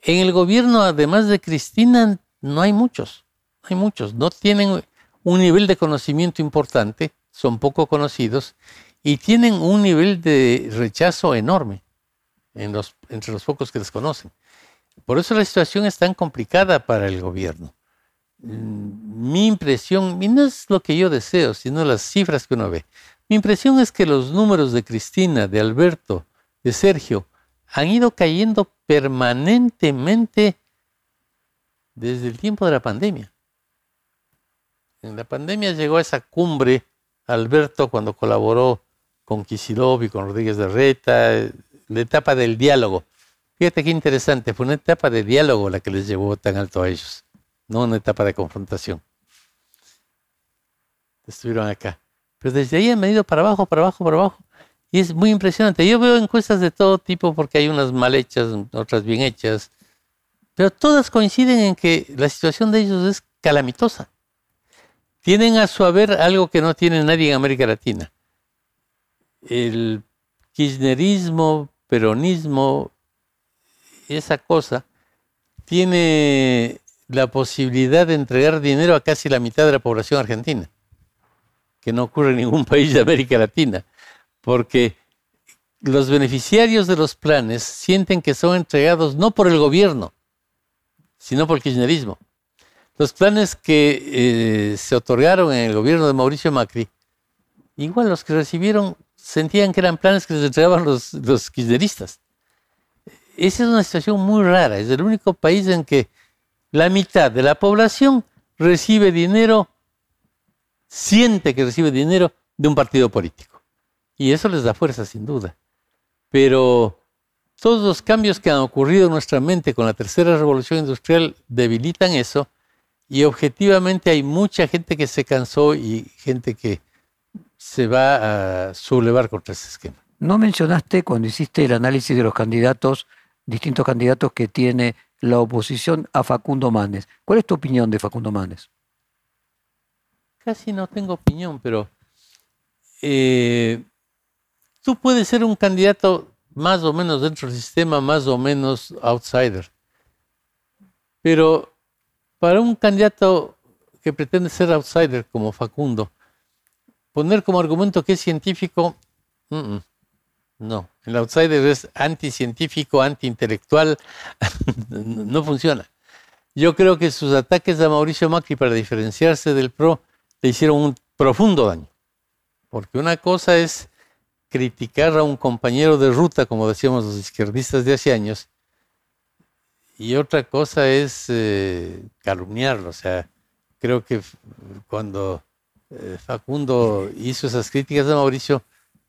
En el gobierno, además de Cristina, no hay muchos, no hay muchos, no tienen un nivel de conocimiento importante, son poco conocidos y tienen un nivel de rechazo enorme entre los pocos que les conocen. Por eso la situación es tan complicada para el gobierno. Mm, mi impresión, y no es lo que yo deseo, sino las cifras que uno ve. Mi impresión es que los números de Cristina, de Alberto, de Sergio, han ido cayendo permanentemente desde el tiempo de la pandemia. En la pandemia llegó a esa cumbre Alberto cuando colaboró con Kisilov y con Rodríguez de Reta, la etapa del diálogo. Fíjate qué interesante, fue una etapa de diálogo la que les llevó tan alto a ellos, no una etapa de confrontación. Estuvieron acá. Pero desde ahí han venido para abajo, para abajo, para abajo. Y es muy impresionante. Yo veo encuestas de todo tipo porque hay unas mal hechas, otras bien hechas, pero todas coinciden en que la situación de ellos es calamitosa. Tienen a su haber algo que no tiene nadie en América Latina. El kirchnerismo, peronismo, esa cosa, tiene la posibilidad de entregar dinero a casi la mitad de la población argentina, que no ocurre en ningún país de América Latina, porque los beneficiarios de los planes sienten que son entregados no por el gobierno, sino por el kirchnerismo. Los planes que eh, se otorgaron en el gobierno de Mauricio Macri, igual los que recibieron sentían que eran planes que les entregaban los, los kirchneristas. Esa es una situación muy rara. Es el único país en que la mitad de la población recibe dinero, siente que recibe dinero de un partido político. Y eso les da fuerza, sin duda. Pero todos los cambios que han ocurrido en nuestra mente con la tercera revolución industrial debilitan eso y objetivamente hay mucha gente que se cansó y gente que se va a sublevar contra ese esquema. No mencionaste cuando hiciste el análisis de los candidatos, distintos candidatos que tiene la oposición a Facundo Manes. ¿Cuál es tu opinión de Facundo Manes? Casi no tengo opinión, pero eh, tú puedes ser un candidato más o menos dentro del sistema, más o menos outsider. Pero para un candidato que pretende ser outsider como Facundo, poner como argumento que es científico, no. El outsider es anticientífico, antiintelectual, no funciona. Yo creo que sus ataques a Mauricio Macri para diferenciarse del PRO le hicieron un profundo daño. Porque una cosa es criticar a un compañero de ruta, como decíamos los izquierdistas de hace años, y otra cosa es eh, calumniarlo. O sea, creo que cuando eh, Facundo hizo esas críticas a Mauricio,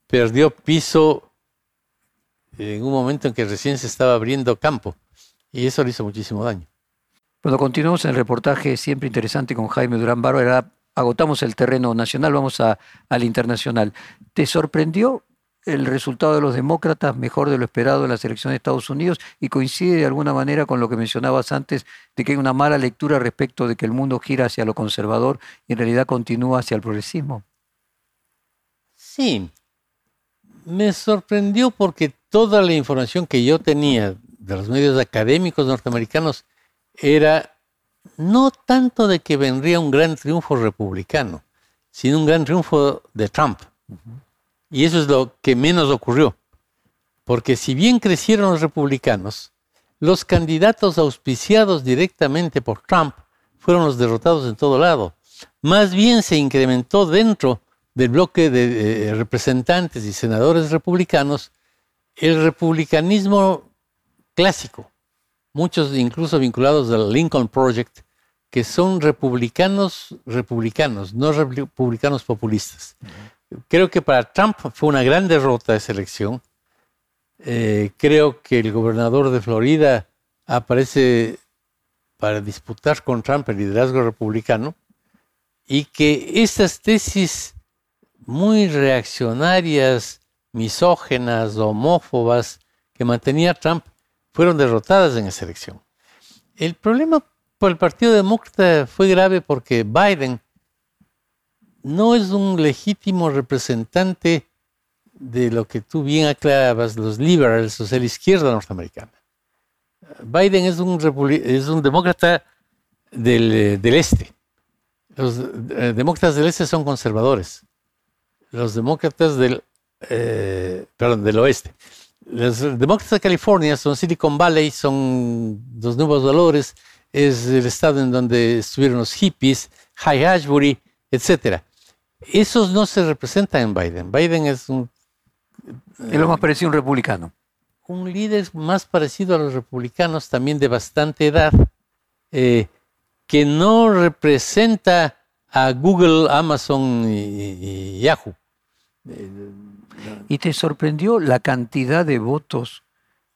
perdió piso en un momento en que recién se estaba abriendo campo, y eso le hizo muchísimo daño. Cuando continuamos en el reportaje siempre interesante con Jaime Durán Bárbara, agotamos el terreno nacional, vamos a, al internacional. ¿Te sorprendió el resultado de los demócratas mejor de lo esperado en las elecciones de Estados Unidos y coincide de alguna manera con lo que mencionabas antes de que hay una mala lectura respecto de que el mundo gira hacia lo conservador y en realidad continúa hacia el progresismo. Sí, me sorprendió porque toda la información que yo tenía de los medios académicos norteamericanos era no tanto de que vendría un gran triunfo republicano, sino un gran triunfo de Trump. Y eso es lo que menos ocurrió. Porque si bien crecieron los republicanos, los candidatos auspiciados directamente por Trump fueron los derrotados en todo lado. Más bien se incrementó dentro del bloque de representantes y senadores republicanos el republicanismo clásico, muchos incluso vinculados al Lincoln Project, que son republicanos republicanos, no republicanos populistas creo que para Trump fue una gran derrota esa elección. Eh, creo que el gobernador de Florida aparece para disputar con Trump el liderazgo republicano y que estas tesis muy reaccionarias, misógenas, homófobas que mantenía Trump fueron derrotadas en esa elección. El problema por el Partido Demócrata fue grave porque Biden no es un legítimo representante de lo que tú bien aclarabas, los liberals, o la izquierda norteamericana. Biden es un, es un demócrata del, este. Los eh, demócratas del este son conservadores. Los demócratas del, eh, perdón, del oeste. Los demócratas de California son Silicon Valley, son los nuevos valores, es el estado en donde estuvieron los hippies, High Ashbury, etcétera Esos no se representan en Biden. Biden es un... Es lo más parecido a un republicano. Un líder más parecido a los republicanos, también de bastante edad, eh, que no representa a Google, Amazon y, y Yahoo. ¿Y te sorprendió la cantidad de votos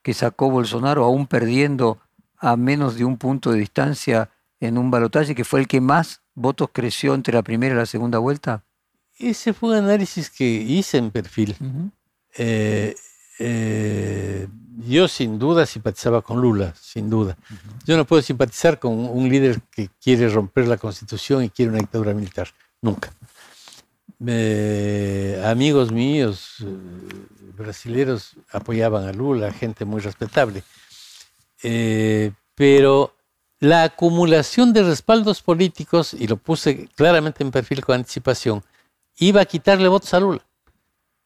que sacó Bolsonaro, aún perdiendo a menos de un punto de distancia en un balotaje, que fue el que más votos creció entre la primera y la segunda vuelta? Ese fue un análisis que hice en perfil. Eh, eh, yo sin duda simpatizaba con Lula, sin duda. Yo no puedo simpatizar con un líder que quiere romper la constitución y quiere una dictadura militar. Nunca. amigos míos eh, brasileños apoyaban a Lula, gente muy respetable. pero la acumulación de respaldos políticos, y lo puse claramente en perfil con anticipación, iba a quitarle votos a Lula.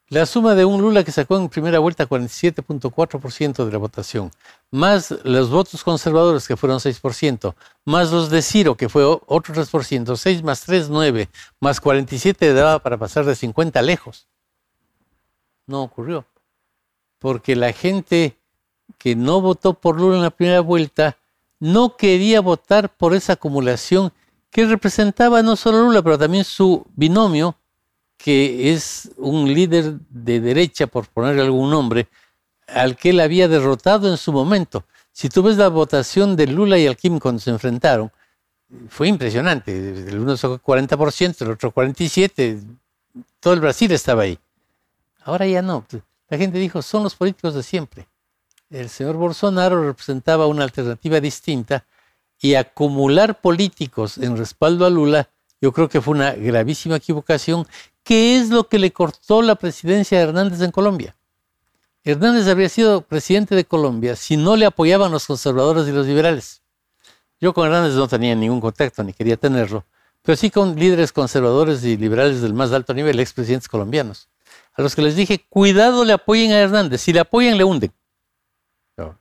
La suma de un Lula que sacó en primera vuelta 47.4% de la votación, más los votos conservadores que fueron 6%, más los de Ciro que fue otro 3%, 6 más 3, 9, más 47 daba para pasar de 50 lejos. No ocurrió. Porque la gente que no votó por Lula en la primera vuelta no quería votar por esa acumulación que representaba no solo Lula, pero también su binomio, que es un líder de derecha, por ponerle algún nombre, al que él había derrotado en su momento. Si tú ves la votación de Lula y Alquim cuando se enfrentaron, fue impresionante. El uno sacó 40%, el otro 47%. Todo el Brasil estaba ahí. Ahora ya no. La gente dijo, son los políticos de siempre. El señor Bolsonaro representaba una alternativa distinta y acumular políticos en respaldo a Lula, yo creo que fue una gravísima equivocación ¿Qué es lo que le cortó la presidencia de Hernández en Colombia? Hernández habría sido presidente de Colombia si no le apoyaban los conservadores y los liberales. Yo con Hernández no tenía ningún contacto ni quería tenerlo, pero sí con líderes conservadores y liberales del más alto nivel, expresidentes colombianos, a los que les dije, cuidado le apoyen a Hernández, si le apoyan le hunden. No,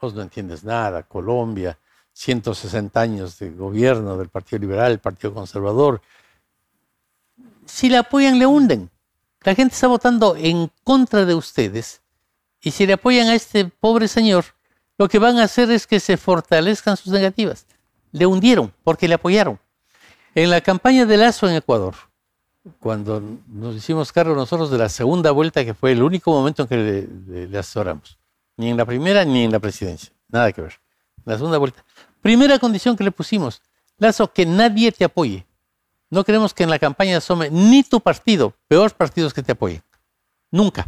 vos no entiendes nada, Colombia, 160 años de gobierno del Partido Liberal, el Partido Conservador, si le apoyan, le hunden. La gente está votando en contra de ustedes. Y si le apoyan a este pobre señor, lo que van a hacer es que se fortalezcan sus negativas. Le hundieron porque le apoyaron. En la campaña de Lazo en Ecuador, cuando nos hicimos cargo nosotros de la segunda vuelta, que fue el único momento en que le, asesoramos, ni en la primera ni en la presidencia, nada que ver. La segunda vuelta. Primera condición que le pusimos, Lazo, que nadie te apoye. No queremos que en la campaña asome ni tu partido, peores partidos que te apoyen. Nunca.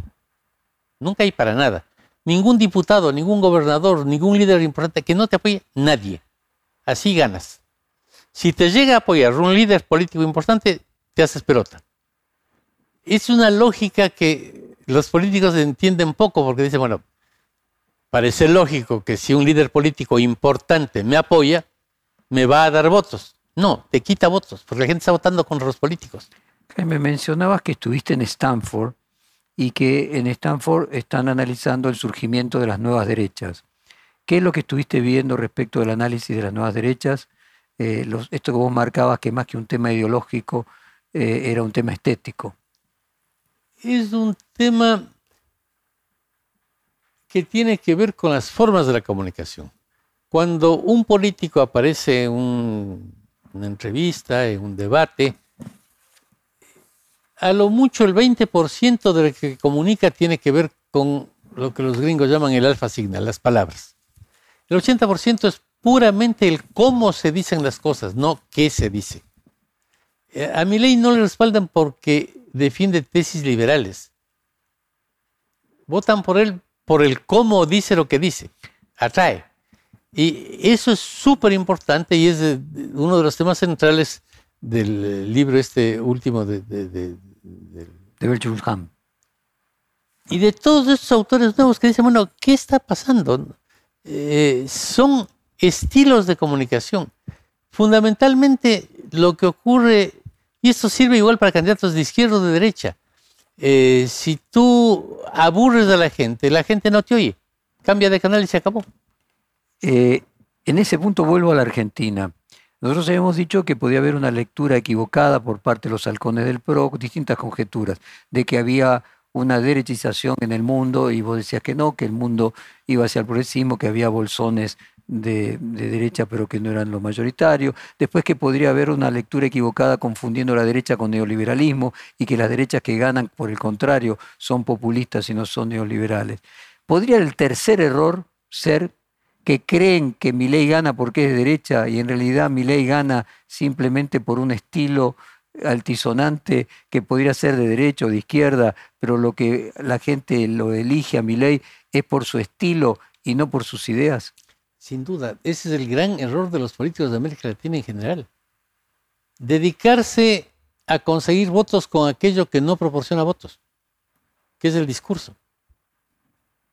Nunca hay para nada. Ningún diputado, ningún gobernador, ningún líder importante que no te apoye, nadie. Así ganas. Si te llega a apoyar un líder político importante, te haces pelota. Es una lógica que los políticos entienden poco porque dicen, bueno, parece lógico que si un líder político importante me apoya, me va a dar votos. No, te quita votos, porque la gente está votando contra los políticos. Me mencionabas que estuviste en Stanford y que en Stanford están analizando el surgimiento de las nuevas derechas. ¿Qué es lo que estuviste viendo respecto del análisis de las nuevas derechas? Eh, esto que vos marcabas que más que un tema ideológico eh, era un tema estético. Es un tema que tiene que ver con las formas de la comunicación. Cuando un político aparece en un una entrevista, en un debate, a lo mucho el 20% de lo que comunica tiene que ver con lo que los gringos llaman el alfa signal, las palabras. El 80% es puramente el cómo se dicen las cosas, no qué se dice. Eh, a mi ley no le respaldan porque defiende tesis liberales. Votan por él por el cómo dice lo que dice. Atrae. Y eso es súper importante y es uno de los temas centrales del libro este último de... De, de, de, Y de todos estos autores nuevos que dicen, bueno, ¿qué está pasando? Eh, son estilos de comunicación. Fundamentalmente lo que ocurre, y esto sirve igual para candidatos de izquierda o de derecha, eh, si tú aburres a la gente, la gente no te oye, cambia de canal y se acabó. Eh, en ese punto vuelvo a la Argentina. Nosotros habíamos dicho que podía haber una lectura equivocada por parte de los halcones del PRO, distintas conjeturas, de que había una derechización en el mundo y vos decías que no, que el mundo iba hacia el progresismo, que había bolsones de, derecha pero que no eran lo mayoritario, después que podría haber una lectura equivocada confundiendo la derecha con neoliberalismo y que las derechas que ganan, por el contrario, son populistas y no son neoliberales. ¿Podría el tercer error ser que creen que mi ley gana porque es de derecha y en realidad mi ley gana simplemente por un estilo altisonante que podría ser de derecha o de izquierda, pero lo que la gente lo elige a mi ley es por su estilo y no por sus ideas? Sin duda, ese es el gran error de los políticos de América Latina en general. Dedicarse a conseguir votos con aquello que no proporciona votos, que es el discurso.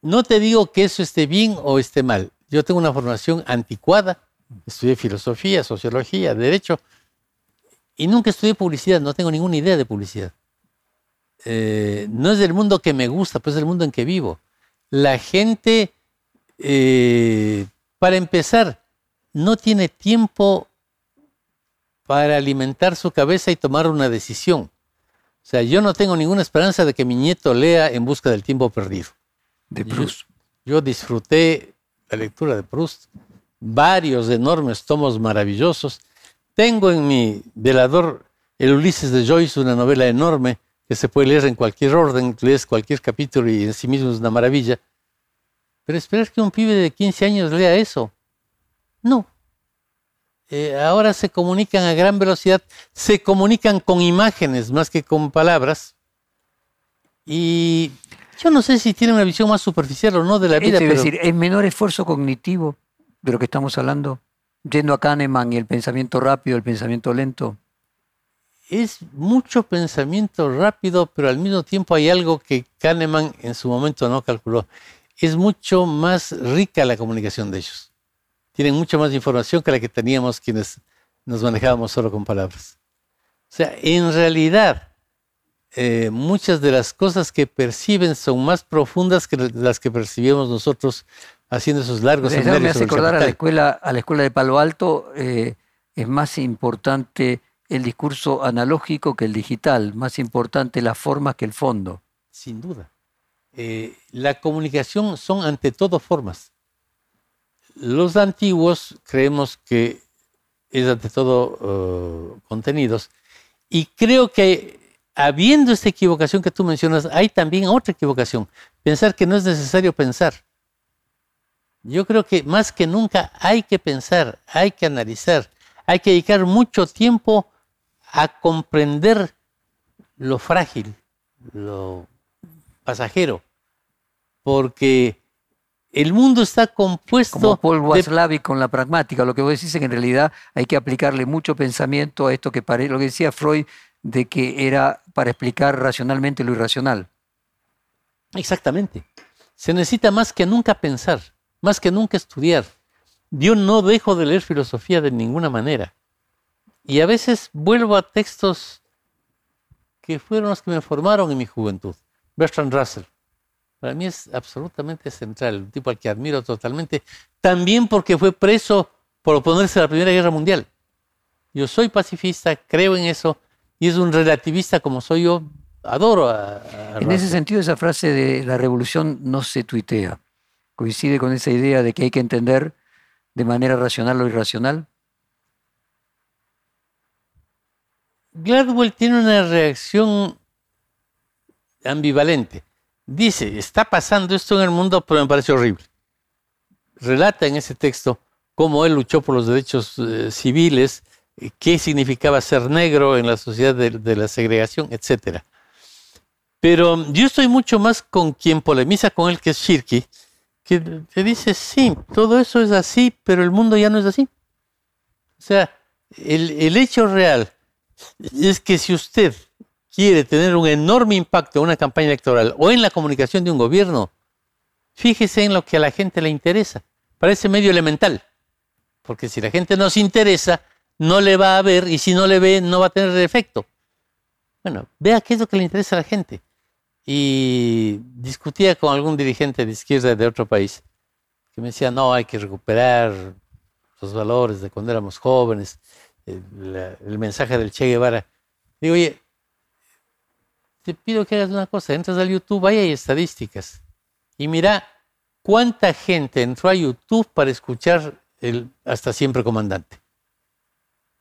No te digo que eso esté bien o esté mal. Yo tengo una formación anticuada, estudié filosofía, sociología, derecho, y nunca estudié publicidad, no tengo ninguna idea de publicidad. Eh, no es del mundo que me gusta, pues es el mundo en que vivo. La gente eh, para empezar, no tiene tiempo para alimentar su cabeza y tomar una decisión. O sea, yo no tengo ninguna esperanza de que mi nieto lea En busca del tiempo perdido. De Proust. Yo, disfruté la lectura de Proust, varios enormes tomos maravillosos. Tengo en mi velador el Ulises de Joyce, una novela enorme que se puede leer en cualquier orden, lees cualquier capítulo y en sí mismo es una maravilla. Pero esperar que un pibe de 15 años lea eso. No. Eh, ahora se comunican a gran velocidad, se comunican con imágenes más que con palabras. Y yo no sé si tiene una visión más superficial o no de la vida. Es decir, ¿es menor esfuerzo cognitivo de lo que estamos hablando? Yendo a Kahneman y el pensamiento rápido, el pensamiento lento. Es mucho pensamiento rápido, pero al mismo tiempo hay algo que Kahneman en su momento no calculó es mucho más rica la comunicación de ellos. Tienen mucha más información que la que teníamos quienes nos manejábamos solo con palabras. O sea, en realidad, eh, muchas de las cosas que perciben son más profundas que las que percibimos nosotros haciendo esos largos seminarios. Me hace acordar a la escuela, a la escuela de Palo Alto, eh, es más importante el discurso analógico que el digital, más importante la forma que el fondo. Sin duda. Eh, la comunicación son ante todo formas. Los antiguos creemos que es ante todo uh, contenidos y creo que habiendo esta equivocación que tú mencionas, hay también otra equivocación, pensar que no es necesario pensar. Yo creo que más que nunca hay que pensar, hay que analizar, hay que dedicar mucho tiempo a comprender lo frágil, lo pasajero, porque el mundo está compuesto... Como Paul Waslavic con la pragmática, lo que vos decís es que en realidad hay que aplicarle mucho pensamiento a esto que parece, lo que decía Freud, de que era para explicar racionalmente lo irracional. Exactamente. Se necesita más que nunca pensar, más que nunca estudiar. Yo no dejo de leer filosofía de ninguna manera. Y a veces vuelvo a textos que fueron los que me formaron en mi juventud. Bertrand Russell. Para mí es absolutamente central, un tipo al que admiro totalmente, también porque fue preso por oponerse a la Primera Guerra Mundial. Yo soy pacifista, creo en eso, y es un relativista como soy yo, adoro a... en ese sentido, esa frase de la revolución no se tuitea. ¿Coincide con esa idea de que hay que entender de manera racional lo irracional? Gladwell tiene una reacción ambivalente. Dice, está pasando esto en el mundo, pero me parece horrible. Relata en ese texto cómo él luchó por los derechos eh, civiles, qué significaba ser negro en la sociedad de, la segregación, etc. Pero yo estoy mucho más con quien polemiza con él, que es Shirky, que te dice, sí, todo eso es así, pero el mundo ya no es así. O sea, el hecho real es que si usted quiere tener un enorme impacto en una campaña electoral o en la comunicación de un gobierno, fíjese en lo que a la gente le interesa. Parece medio elemental, porque si la gente no se interesa, no le va a ver y si no le ve, no va a tener efecto. Bueno, vea qué es lo que le interesa a la gente. Y discutía con algún dirigente de izquierda de otro país que me decía, no, hay que recuperar los valores de cuando éramos jóvenes, el, el mensaje del Che Guevara. Digo, oye, te pido que hagas una cosa, entras al YouTube, ahí hay estadísticas, y mira cuánta gente entró a YouTube para escuchar el Hasta siempre comandante.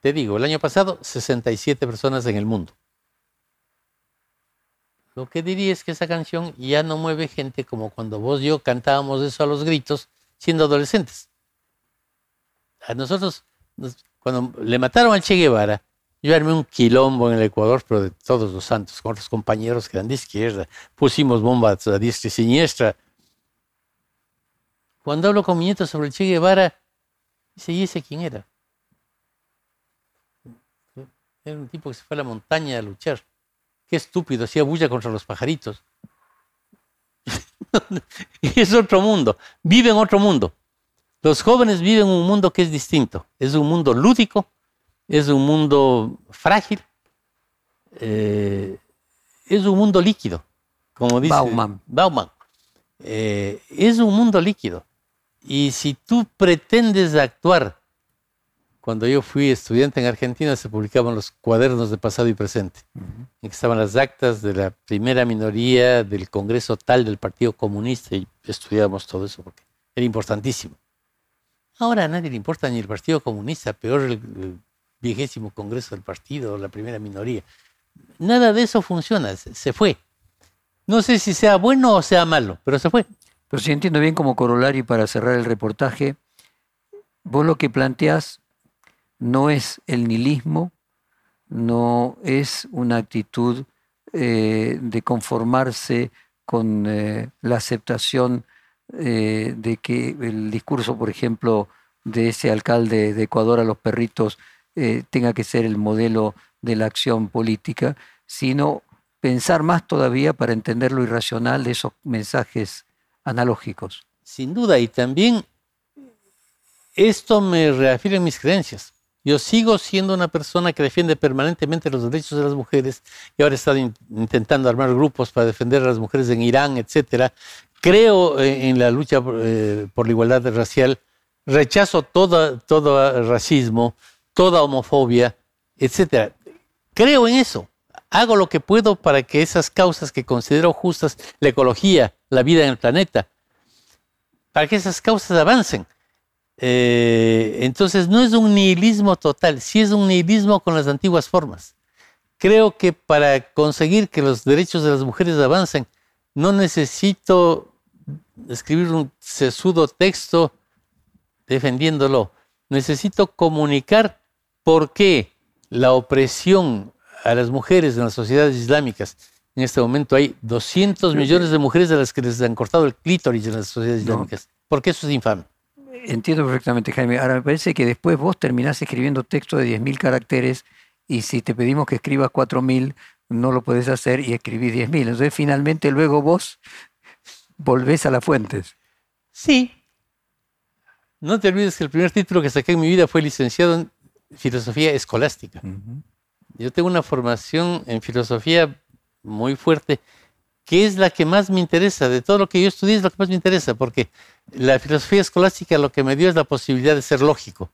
Te digo, el año pasado 67 personas en el mundo. Lo que diría es que esa canción ya no mueve gente como cuando vos y yo cantábamos eso a los gritos siendo adolescentes. A nosotros, cuando le mataron al Che Guevara, yo armé un quilombo en el Ecuador, pero de todos los santos, con otros compañeros que eran de izquierda. Pusimos bombas a diestra y siniestra. Cuando hablo con mi nieto sobre el Che Guevara, dice, ¿y ese quién era? Era un tipo que se fue a la montaña a luchar. Qué estúpido, hacía bulla contra los pajaritos. es otro mundo, vive en otro mundo. Los jóvenes viven un mundo que es distinto. Es un mundo lúdico, es un mundo frágil, eh, es un mundo líquido, como dice Bauman. Bauman. Eh, es un mundo líquido. Y si tú pretendes actuar, cuando yo fui estudiante en Argentina se publicaban los cuadernos de pasado y presente, en que estaban las actas de la primera minoría del Congreso tal del Partido Comunista y estudiábamos todo eso porque era importantísimo. Ahora a nadie le importa ni el Partido Comunista, peor el, el vigésimo Congreso del Partido, la primera minoría. Nada de eso funciona, se, se fue. No sé si sea bueno o sea malo, pero se fue. Pero si entiendo bien como corolario para cerrar el reportaje, vos lo que planteás no es el nihilismo, no es una actitud eh, de conformarse con eh, la aceptación eh, de que el discurso, por ejemplo, de ese alcalde de Ecuador a los perritos tenga que ser el modelo de la acción política, sino pensar más todavía para entender lo irracional de esos mensajes analógicos. Sin duda, y también esto me reafirma mis creencias. Yo sigo siendo una persona que defiende permanentemente los derechos de las mujeres y ahora he estado in- intentando armar grupos para defender a las mujeres en Irán, etcétera. Creo eh, en la lucha eh, por la igualdad racial, rechazo todo racismo, toda homofobia, etcétera. Creo en eso. Hago lo que puedo para que esas causas que considero justas, la ecología, la vida en el planeta, para que esas causas avancen. Eh, entonces no es un nihilismo total, sí es un nihilismo con las antiguas formas. Creo que para conseguir que los derechos de las mujeres avancen, no necesito escribir un sesudo texto defendiéndolo. Necesito comunicar por qué la opresión a las mujeres en las sociedades islámicas, en este momento hay 200 millones de mujeres a las que les han cortado el clítoris en las sociedades No. islámicas. ¿Por qué eso es infame? Entiendo perfectamente, Jaime. Ahora me parece que después vos terminás escribiendo texto de 10.000 caracteres y si te pedimos que escribas 4.000, no lo podés hacer y escribís 10.000. Entonces finalmente luego vos volvés a las fuentes. Sí. No te olvides que el primer título que saqué en mi vida fue licenciado en filosofía escolástica. Yo tengo una formación en filosofía muy fuerte, que es la que más me interesa. De todo lo que yo estudié es lo que más me interesa, porque la filosofía escolástica lo que me dio es la posibilidad de ser lógico.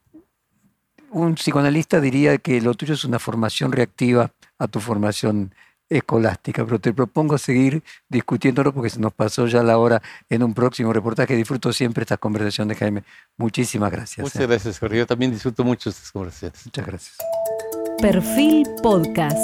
Un psicoanalista diría que lo tuyo es una formación reactiva a tu formación escolástica, pero te propongo seguir discutiéndolo porque se nos pasó ya la hora en un próximo reportaje. Disfruto siempre estas conversaciones, Jaime. Muchísimas gracias. Muchas ¿eh? gracias, Jorge. Yo también disfruto mucho estas conversaciones. Muchas gracias. Perfil Podcast.